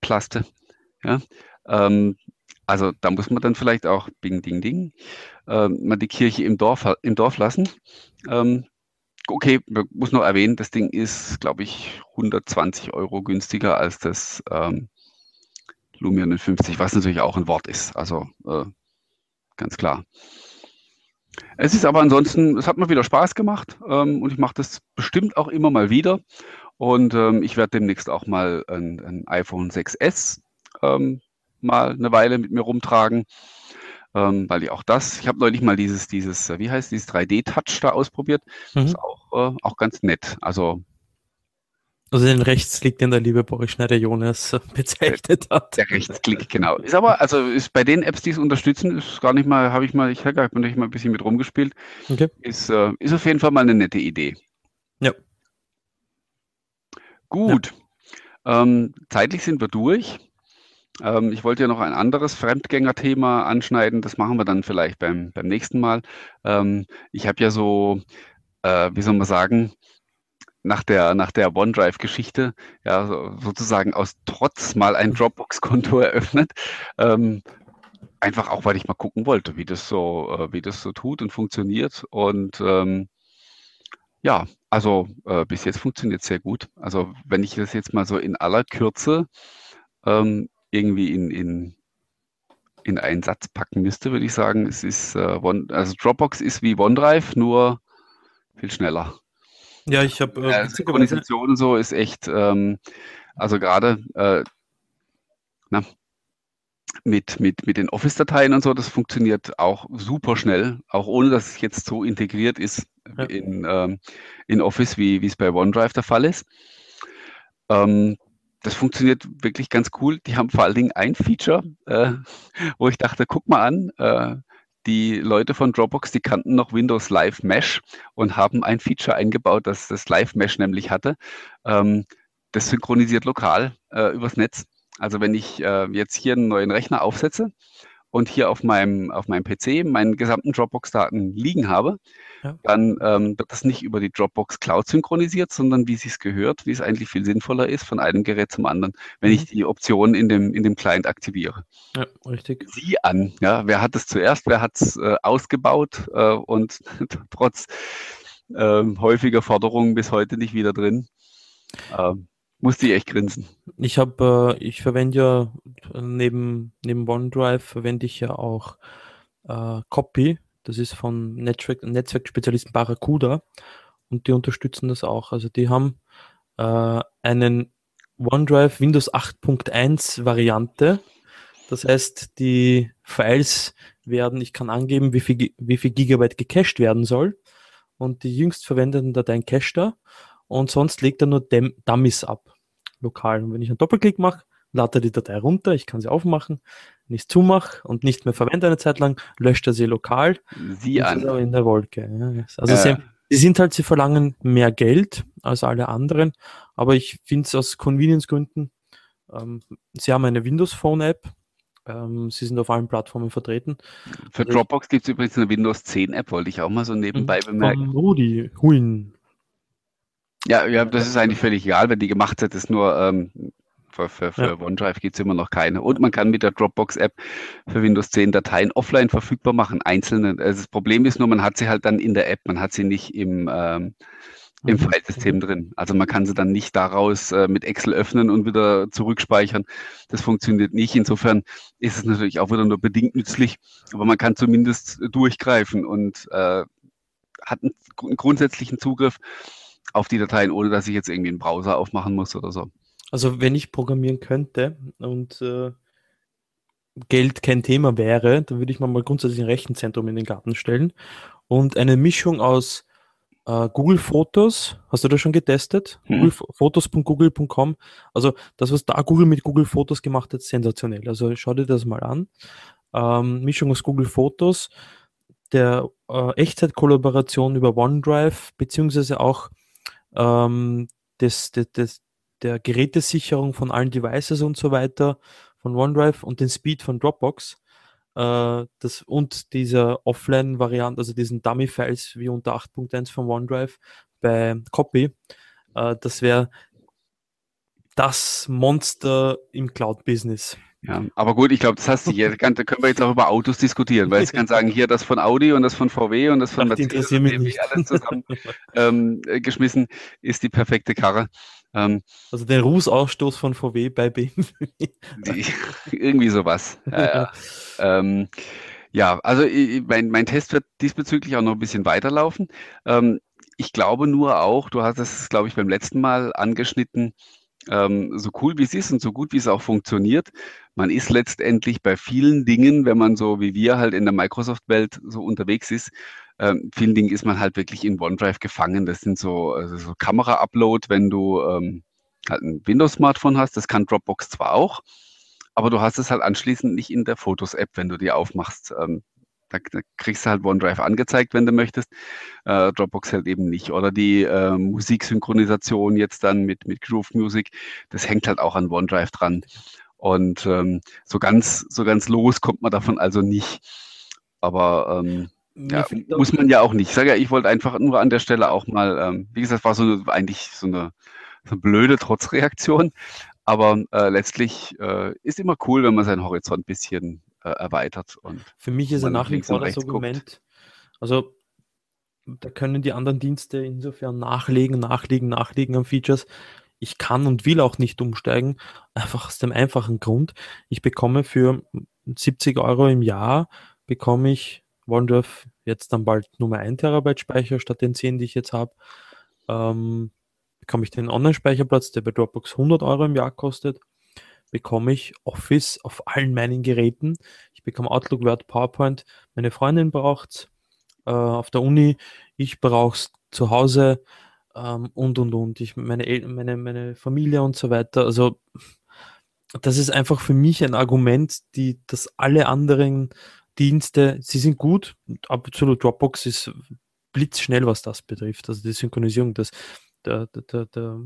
Plaste. Ja? Ähm, also da muss man dann vielleicht auch Bing, Ding, Ding, ähm, mal die Kirche im Dorf, im Dorf lassen. Ähm, okay, man muss noch erwähnen, das Ding ist, glaube ich, 120 Euro günstiger als das ähm, Lumia 50, was natürlich auch ein Wort ist. Also äh, ganz klar. Es ist aber ansonsten, es hat mir wieder Spaß gemacht ähm, und ich mache das bestimmt auch immer mal wieder. Und ähm, ich werde demnächst auch mal ein, ein iPhone 6S ähm, mal eine Weile mit mir rumtragen, ähm, weil ich auch das, ich habe neulich mal dieses, dieses, äh, wie heißt dieses 3D-Touch da ausprobiert, mhm. ist auch, äh, auch ganz nett. Also also den Rechtsklick, den der liebe Boris Schneider-Jonas bezeichnet hat. Der Rechtsklick, genau. Ist aber, also ist bei den Apps, die es unterstützen, ist gar nicht mal, habe ich mal, ich habe natürlich mal ein bisschen mit rumgespielt. Okay. Ist, äh, ist auf jeden Fall mal eine nette Idee. Ja. Gut. Ja. Ähm, zeitlich sind wir durch. Ähm, ich wollte ja noch ein anderes Fremdgänger-Thema anschneiden. Das machen wir dann vielleicht beim, beim nächsten Mal. Ähm, ich habe ja so, äh, wie soll man sagen, nach der, nach der OneDrive-Geschichte, ja, so, sozusagen aus Trotz mal ein Dropbox-Konto eröffnet. Ähm, einfach auch, weil ich mal gucken wollte, wie das so, äh, wie das so tut und funktioniert. Und ähm, ja, also äh, bis jetzt funktioniert es sehr gut. Also wenn ich das jetzt mal so in aller Kürze ähm, irgendwie in, in, in einen Satz packen müsste, würde ich sagen, es ist äh, One, also Dropbox ist wie OneDrive, nur viel schneller. Ja, ich habe äh, Synchronisation so ist echt, ähm, also gerade äh, na, mit, mit, mit den Office-Dateien und so, das funktioniert auch super schnell, auch ohne dass es jetzt so integriert ist ja. in, ähm, in Office, wie, wie es bei OneDrive der Fall ist. Ähm, das funktioniert wirklich ganz cool. Die haben vor allen Dingen ein Feature, äh, wo ich dachte, guck mal an, äh, die Leute von Dropbox, die kannten noch Windows Live Mesh und haben ein Feature eingebaut, das das Live Mesh nämlich hatte. Ähm, das synchronisiert lokal äh, übers Netz. Also wenn ich äh, jetzt hier einen neuen Rechner aufsetze und hier auf meinem, auf meinem PC meinen gesamten Dropbox-Daten liegen habe, ja. dann ähm, wird das nicht über die Dropbox Cloud synchronisiert, sondern wie es sich gehört, wie es eigentlich viel sinnvoller ist, von einem Gerät zum anderen, wenn mhm. ich die Option in dem, in dem Client aktiviere. Ja, richtig. Sie an, ja, wer hat es zuerst, wer hat es äh, ausgebaut äh, und <laughs> trotz äh, häufiger Forderungen bis heute nicht wieder drin. Ähm, musste ich echt grinsen. Ich habe, äh, ich verwende ja neben, neben OneDrive verwende ich ja auch äh, Copy. Das ist von Netzwerk, Netzwerkspezialisten Barracuda und die unterstützen das auch. Also die haben äh, einen OneDrive Windows 8.1 Variante. Das heißt, die Files werden, ich kann angeben, wie viel, wie viel Gigabyte gecached werden soll. Und die jüngst verwendeten Dateien cached er und sonst legt er nur Dem Dummies ab, lokal. Und wenn ich einen Doppelklick mache, lade er die Datei runter, ich kann sie aufmachen, wenn ich es zumache und nicht mehr verwende eine Zeit lang, löscht er sie lokal. Sie an. in der Wolke. Ja. Also äh. sie, sie, sind halt, sie verlangen mehr Geld als alle anderen, aber ich finde es aus Convenience-Gründen, ähm, sie haben eine Windows Phone App, ähm, sie sind auf allen Plattformen vertreten. Für also Dropbox gibt es übrigens eine Windows 10 App, wollte ich auch mal so nebenbei mhm. bemerken. Rudi Huin. Ja, ja, das ist eigentlich völlig egal, wenn die gemacht hat, ist nur ähm, für, für, für ja. OneDrive gibt es immer noch keine. Und man kann mit der Dropbox-App für Windows 10 Dateien offline verfügbar machen, einzelne. Also das Problem ist nur, man hat sie halt dann in der App, man hat sie nicht im, ähm, im mhm. Filesystem drin. Also man kann sie dann nicht daraus äh, mit Excel öffnen und wieder zurückspeichern. Das funktioniert nicht. Insofern ist es natürlich auch wieder nur bedingt nützlich, aber man kann zumindest durchgreifen und äh, hat einen, einen grundsätzlichen Zugriff auf die Dateien, ohne dass ich jetzt irgendwie einen Browser aufmachen muss oder so. Also wenn ich programmieren könnte und äh, Geld kein Thema wäre, dann würde ich mal, mal grundsätzlich ein Rechenzentrum in den Garten stellen und eine Mischung aus äh, Google Fotos, hast du das schon getestet? Hm. Fotos.google.com. Also das, was da Google mit Google Fotos gemacht hat, sensationell. Also schau dir das mal an. Ähm, Mischung aus Google Fotos, der äh, Echtzeit-Kollaboration über OneDrive, beziehungsweise auch ähm, des, des, des, der Gerätesicherung von allen Devices und so weiter von OneDrive und den Speed von Dropbox. Äh, das, und dieser Offline-Variante, also diesen Dummy-Files wie unter 8.1 von OneDrive bei Copy. Äh, das wäre das Monster im Cloud-Business. Ja, aber gut, ich glaube, das heißt, hier da können wir jetzt auch über Autos diskutieren, weil ich kann sagen, hier das von Audi und das von VW und das von Mercedes alles zusammen ähm, äh, geschmissen, ist die perfekte Karre. Ähm, also der Rußausstoß von VW bei BMW. Die, irgendwie sowas. <laughs> Ja, ja. ähm, ja also ich, mein, mein Test wird diesbezüglich auch noch ein bisschen weiterlaufen. Ähm, ich glaube nur auch, du hast es, glaube ich, beim letzten Mal angeschnitten, ähm, so cool wie es ist und so gut wie es auch funktioniert, man ist letztendlich bei vielen Dingen, wenn man so wie wir halt in der Microsoft-Welt so unterwegs ist, ähm, vielen Dingen ist man halt wirklich in OneDrive gefangen. Das sind so, also so Kamera-Upload, wenn du ähm, halt ein Windows-Smartphone hast, das kann Dropbox zwar auch, aber du hast es halt anschließend nicht in der Fotos-App, wenn du die aufmachst. Ähm, da, da, kriegst du halt OneDrive angezeigt, wenn du möchtest. Äh, Dropbox halt eben nicht. Oder die äh, Musiksynchronisation jetzt dann mit, mit Groove Music, das hängt halt auch an OneDrive dran. Und ähm, so ganz, so ganz los kommt man davon also nicht. Aber ähm, ja, muss man ja auch nicht. Ich sage ja, ich wollte einfach nur an der Stelle auch mal, ähm, wie gesagt, war so eine, eigentlich so eine, so eine blöde Trotzreaktion. Aber äh, letztlich äh, ist immer cool, wenn man seinen Horizont ein bisschen äh, erweitert. Und Für mich ist er nach wie vor das Argument, also da können die anderen Dienste insofern nachlegen, nachlegen, nachlegen an Features. Ich kann und will auch nicht umsteigen, einfach aus dem einfachen Grund. Ich bekomme für 70 Euro im Jahr, bekomme ich OneDrive jetzt dann bald Nummer 1 Terabyte Speicher statt den 10, die ich jetzt habe. Ähm, bekomme ich den Online-Speicherplatz, der bei Dropbox 100 Euro im Jahr kostet. Bekomme ich Office auf allen meinen Geräten. Ich bekomme Outlook, Word, PowerPoint. Meine Freundin braucht es äh, auf der Uni. Ich brauche es zu Hause ähm, und und und. Ich, meine, meine, meine Familie und so weiter. Also das ist einfach für mich ein Argument, die, dass alle anderen Dienste, sie sind gut, absolut Dropbox ist blitzschnell, was das betrifft. Also die Synchronisierung, das, da, da, da,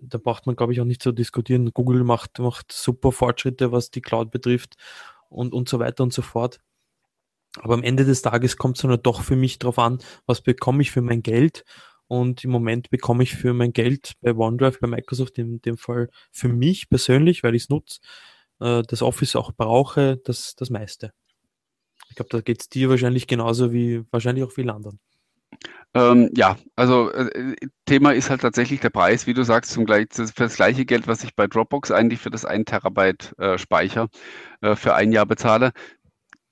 da braucht man, glaube ich, auch nicht zu diskutieren. Google macht, macht super Fortschritte, was die Cloud betrifft und, und so weiter und so fort. Aber am Ende des Tages kommt es dann doch für mich darauf an, was bekomme ich für mein Geld. Und im Moment bekomme ich für mein Geld bei OneDrive, bei Microsoft in dem Fall für mich persönlich, weil ich es nutze, äh, das Office auch brauche, das, das meiste. Ich glaube, da geht es dir wahrscheinlich genauso wie wahrscheinlich auch vielen anderen. Ähm, ja, also äh, Thema ist halt tatsächlich der Preis, wie du sagst, zum gleich, für das gleiche Geld, was ich bei Dropbox eigentlich für das 1 Terabyte äh, Speicher äh, für ein Jahr bezahle,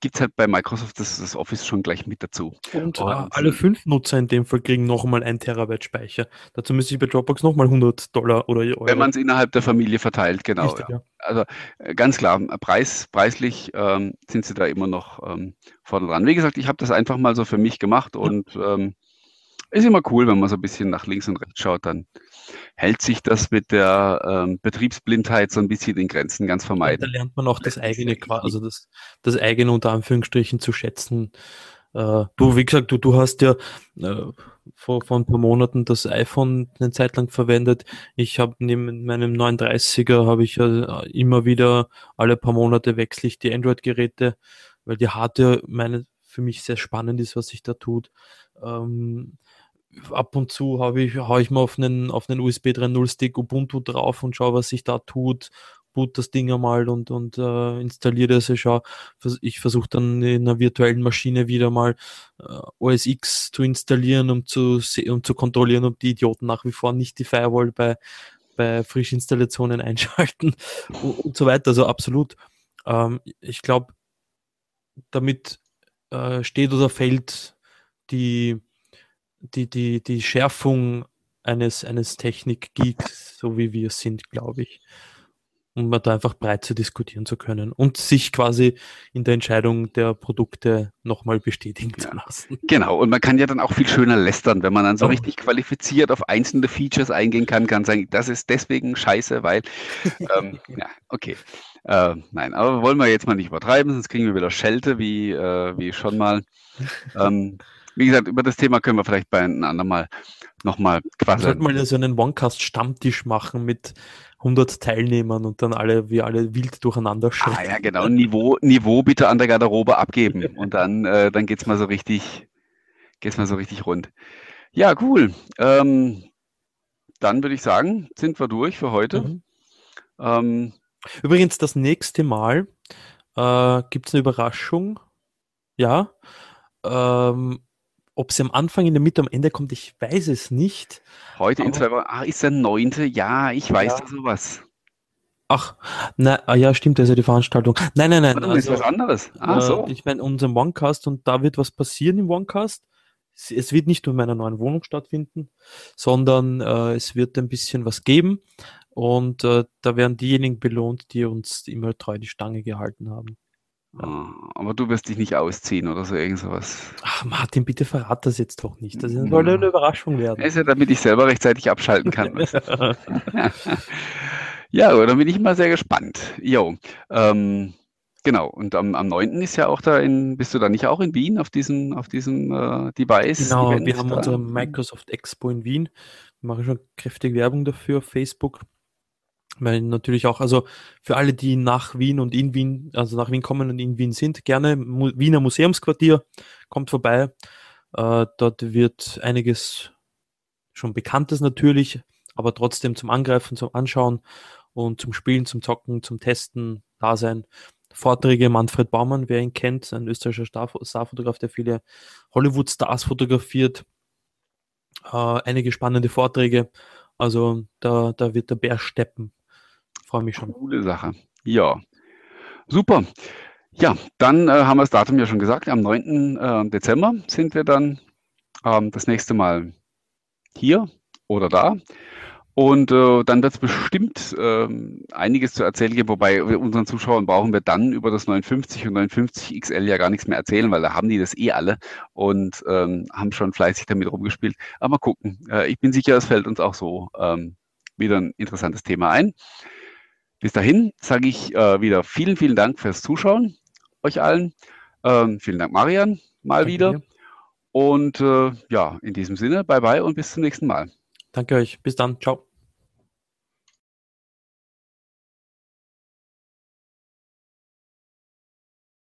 gibt es halt bei Microsoft das, das, Office schon gleich mit dazu. Und, und äh, alle fünf Nutzer in dem Fall kriegen nochmal ein Terabyte Speicher. Dazu müsste ich bei Dropbox nochmal 100 Dollar oder Euro. Wenn man es innerhalb der Familie verteilt, genau. Richtig, ja. Ja. Also äh, ganz klar, Preis, preislich ähm, sind sie da immer noch ähm, vorne dran. Wie gesagt, ich habe das einfach mal so für mich gemacht und ähm, ist immer cool, wenn man so ein bisschen nach links und rechts schaut, dann hält sich das mit der ähm, Betriebsblindheit so ein bisschen in Grenzen ganz vermeiden. da lernt man auch das eigene, also das, das eigene unter Anführungsstrichen zu schätzen. Äh, du, wie gesagt, du, du hast ja äh, vor, vor ein paar Monaten das iPhone eine Zeit lang verwendet. Ich habe neben meinem 39er habe ich ja immer wieder alle paar Monate wechsle ich die Android-Geräte, weil die Hardware meine für mich sehr spannend ist, was sich da tut. Ähm, ab und zu habe ich, haue ich mal auf einen, auf einen USB 3.0 Stick Ubuntu drauf und schaue, was sich da tut, boot das Ding einmal und, und äh, installiere das. Ich, ich versuche dann in einer virtuellen Maschine wieder mal äh, OS X zu installieren, um zu, um zu kontrollieren, ob die Idioten nach wie vor nicht die Firewall bei, bei Frischinstallationen <laughs> einschalten und, und so weiter. Also absolut. Ähm, ich glaube, damit äh, steht oder fällt die die, die, die Schärfung eines, eines Technik-Geeks, so wie wir sind, glaube ich. Um da einfach breit zu diskutieren zu können und sich quasi in der Entscheidung der Produkte nochmal bestätigen ja, zu lassen. Genau, und man kann ja dann auch viel schöner lästern, wenn man dann so oh. richtig qualifiziert auf einzelne Features eingehen kann, kann sagen, das ist deswegen scheiße, weil, <laughs> ähm, ja, okay. Äh, nein, aber wollen wir jetzt mal nicht übertreiben, sonst kriegen wir wieder Schelte, wie, äh, wie schon mal. Ähm, wie gesagt, über das Thema können wir vielleicht bei einem anderen Mal nochmal quasi. Sollten wir mal so einen Onecast-Stammtisch machen mit 100 Teilnehmern und dann alle, wie alle wild durcheinander schreien. Ah ja, genau. Niveau, Niveau bitte an der Garderobe abgeben und dann, <laughs> äh, dann geht's mal so richtig, geht's mal so richtig rund. Ja, cool. Ähm, dann würde ich sagen, sind wir durch für heute. Mhm. Ähm, Übrigens, das nächste Mal äh, gibt es eine Überraschung. Ja. Ähm, ob sie am Anfang, in der Mitte, am Ende kommt, ich weiß es nicht. Heute in zwei Wochen, ah, ist der neunte? Ja, ich weiß ja. da sowas. Ach, na, ah, ja, stimmt, das ist ja die Veranstaltung. Nein, nein, nein. Das also, ist was anderes. Ah, äh, so. Ich meine, unserem OneCast und da wird was passieren im OneCast. Es, es wird nicht nur in meiner neuen Wohnung stattfinden, sondern äh, es wird ein bisschen was geben und äh, da werden diejenigen belohnt, die uns immer treu die Stange gehalten haben. Aber du wirst dich nicht ausziehen oder so irgend sowas. Ach Martin, bitte verrat das jetzt doch nicht. Das soll eine Überraschung werden. ist ja, damit ich selber rechtzeitig abschalten kann. <laughs> <laughs> ja, oder bin ich mal sehr gespannt. Jo. Ähm, genau, und am, am 9. ist ja auch da in, bist du da nicht auch in Wien auf diesem, auf diesem äh, Device? Genau, Event wir haben da? unsere Microsoft Expo in Wien. Wir machen schon kräftig Werbung dafür auf Facebook. Weil natürlich auch, also für alle, die nach Wien und in Wien, also nach Wien kommen und in Wien sind, gerne Mu Wiener Museumsquartier, kommt vorbei. Äh, dort wird einiges schon Bekanntes natürlich, aber trotzdem zum Angreifen, zum Anschauen und zum Spielen, zum Zocken, zum Testen da sein. Vorträge Manfred Baumann, wer ihn kennt, ein österreichischer Star Starfotograf, der viele Hollywood-Stars fotografiert. Äh, einige spannende Vorträge. Also da, da wird der Bär steppen. Freue mich schon. Coole Sache. Ja. Super. Ja, dann äh, haben wir das Datum ja schon gesagt. Am 9. Äh, Dezember sind wir dann ähm, das nächste Mal hier oder da. Und äh, dann wird es bestimmt ähm, einiges zu erzählen geben, wobei wir unseren Zuschauern brauchen wir dann über das 950 und 950 XL ja gar nichts mehr erzählen, weil da haben die das eh alle und ähm, haben schon fleißig damit rumgespielt. Aber mal gucken. Äh, ich bin sicher, es fällt uns auch so ähm, wieder ein interessantes Thema ein. Bis dahin sage ich äh, wieder vielen, vielen Dank fürs Zuschauen, euch allen. Ähm, vielen Dank, Marian, mal Danke wieder. Dir. Und äh, ja, in diesem Sinne, bye bye und bis zum nächsten Mal. Danke euch. Bis dann. Ciao.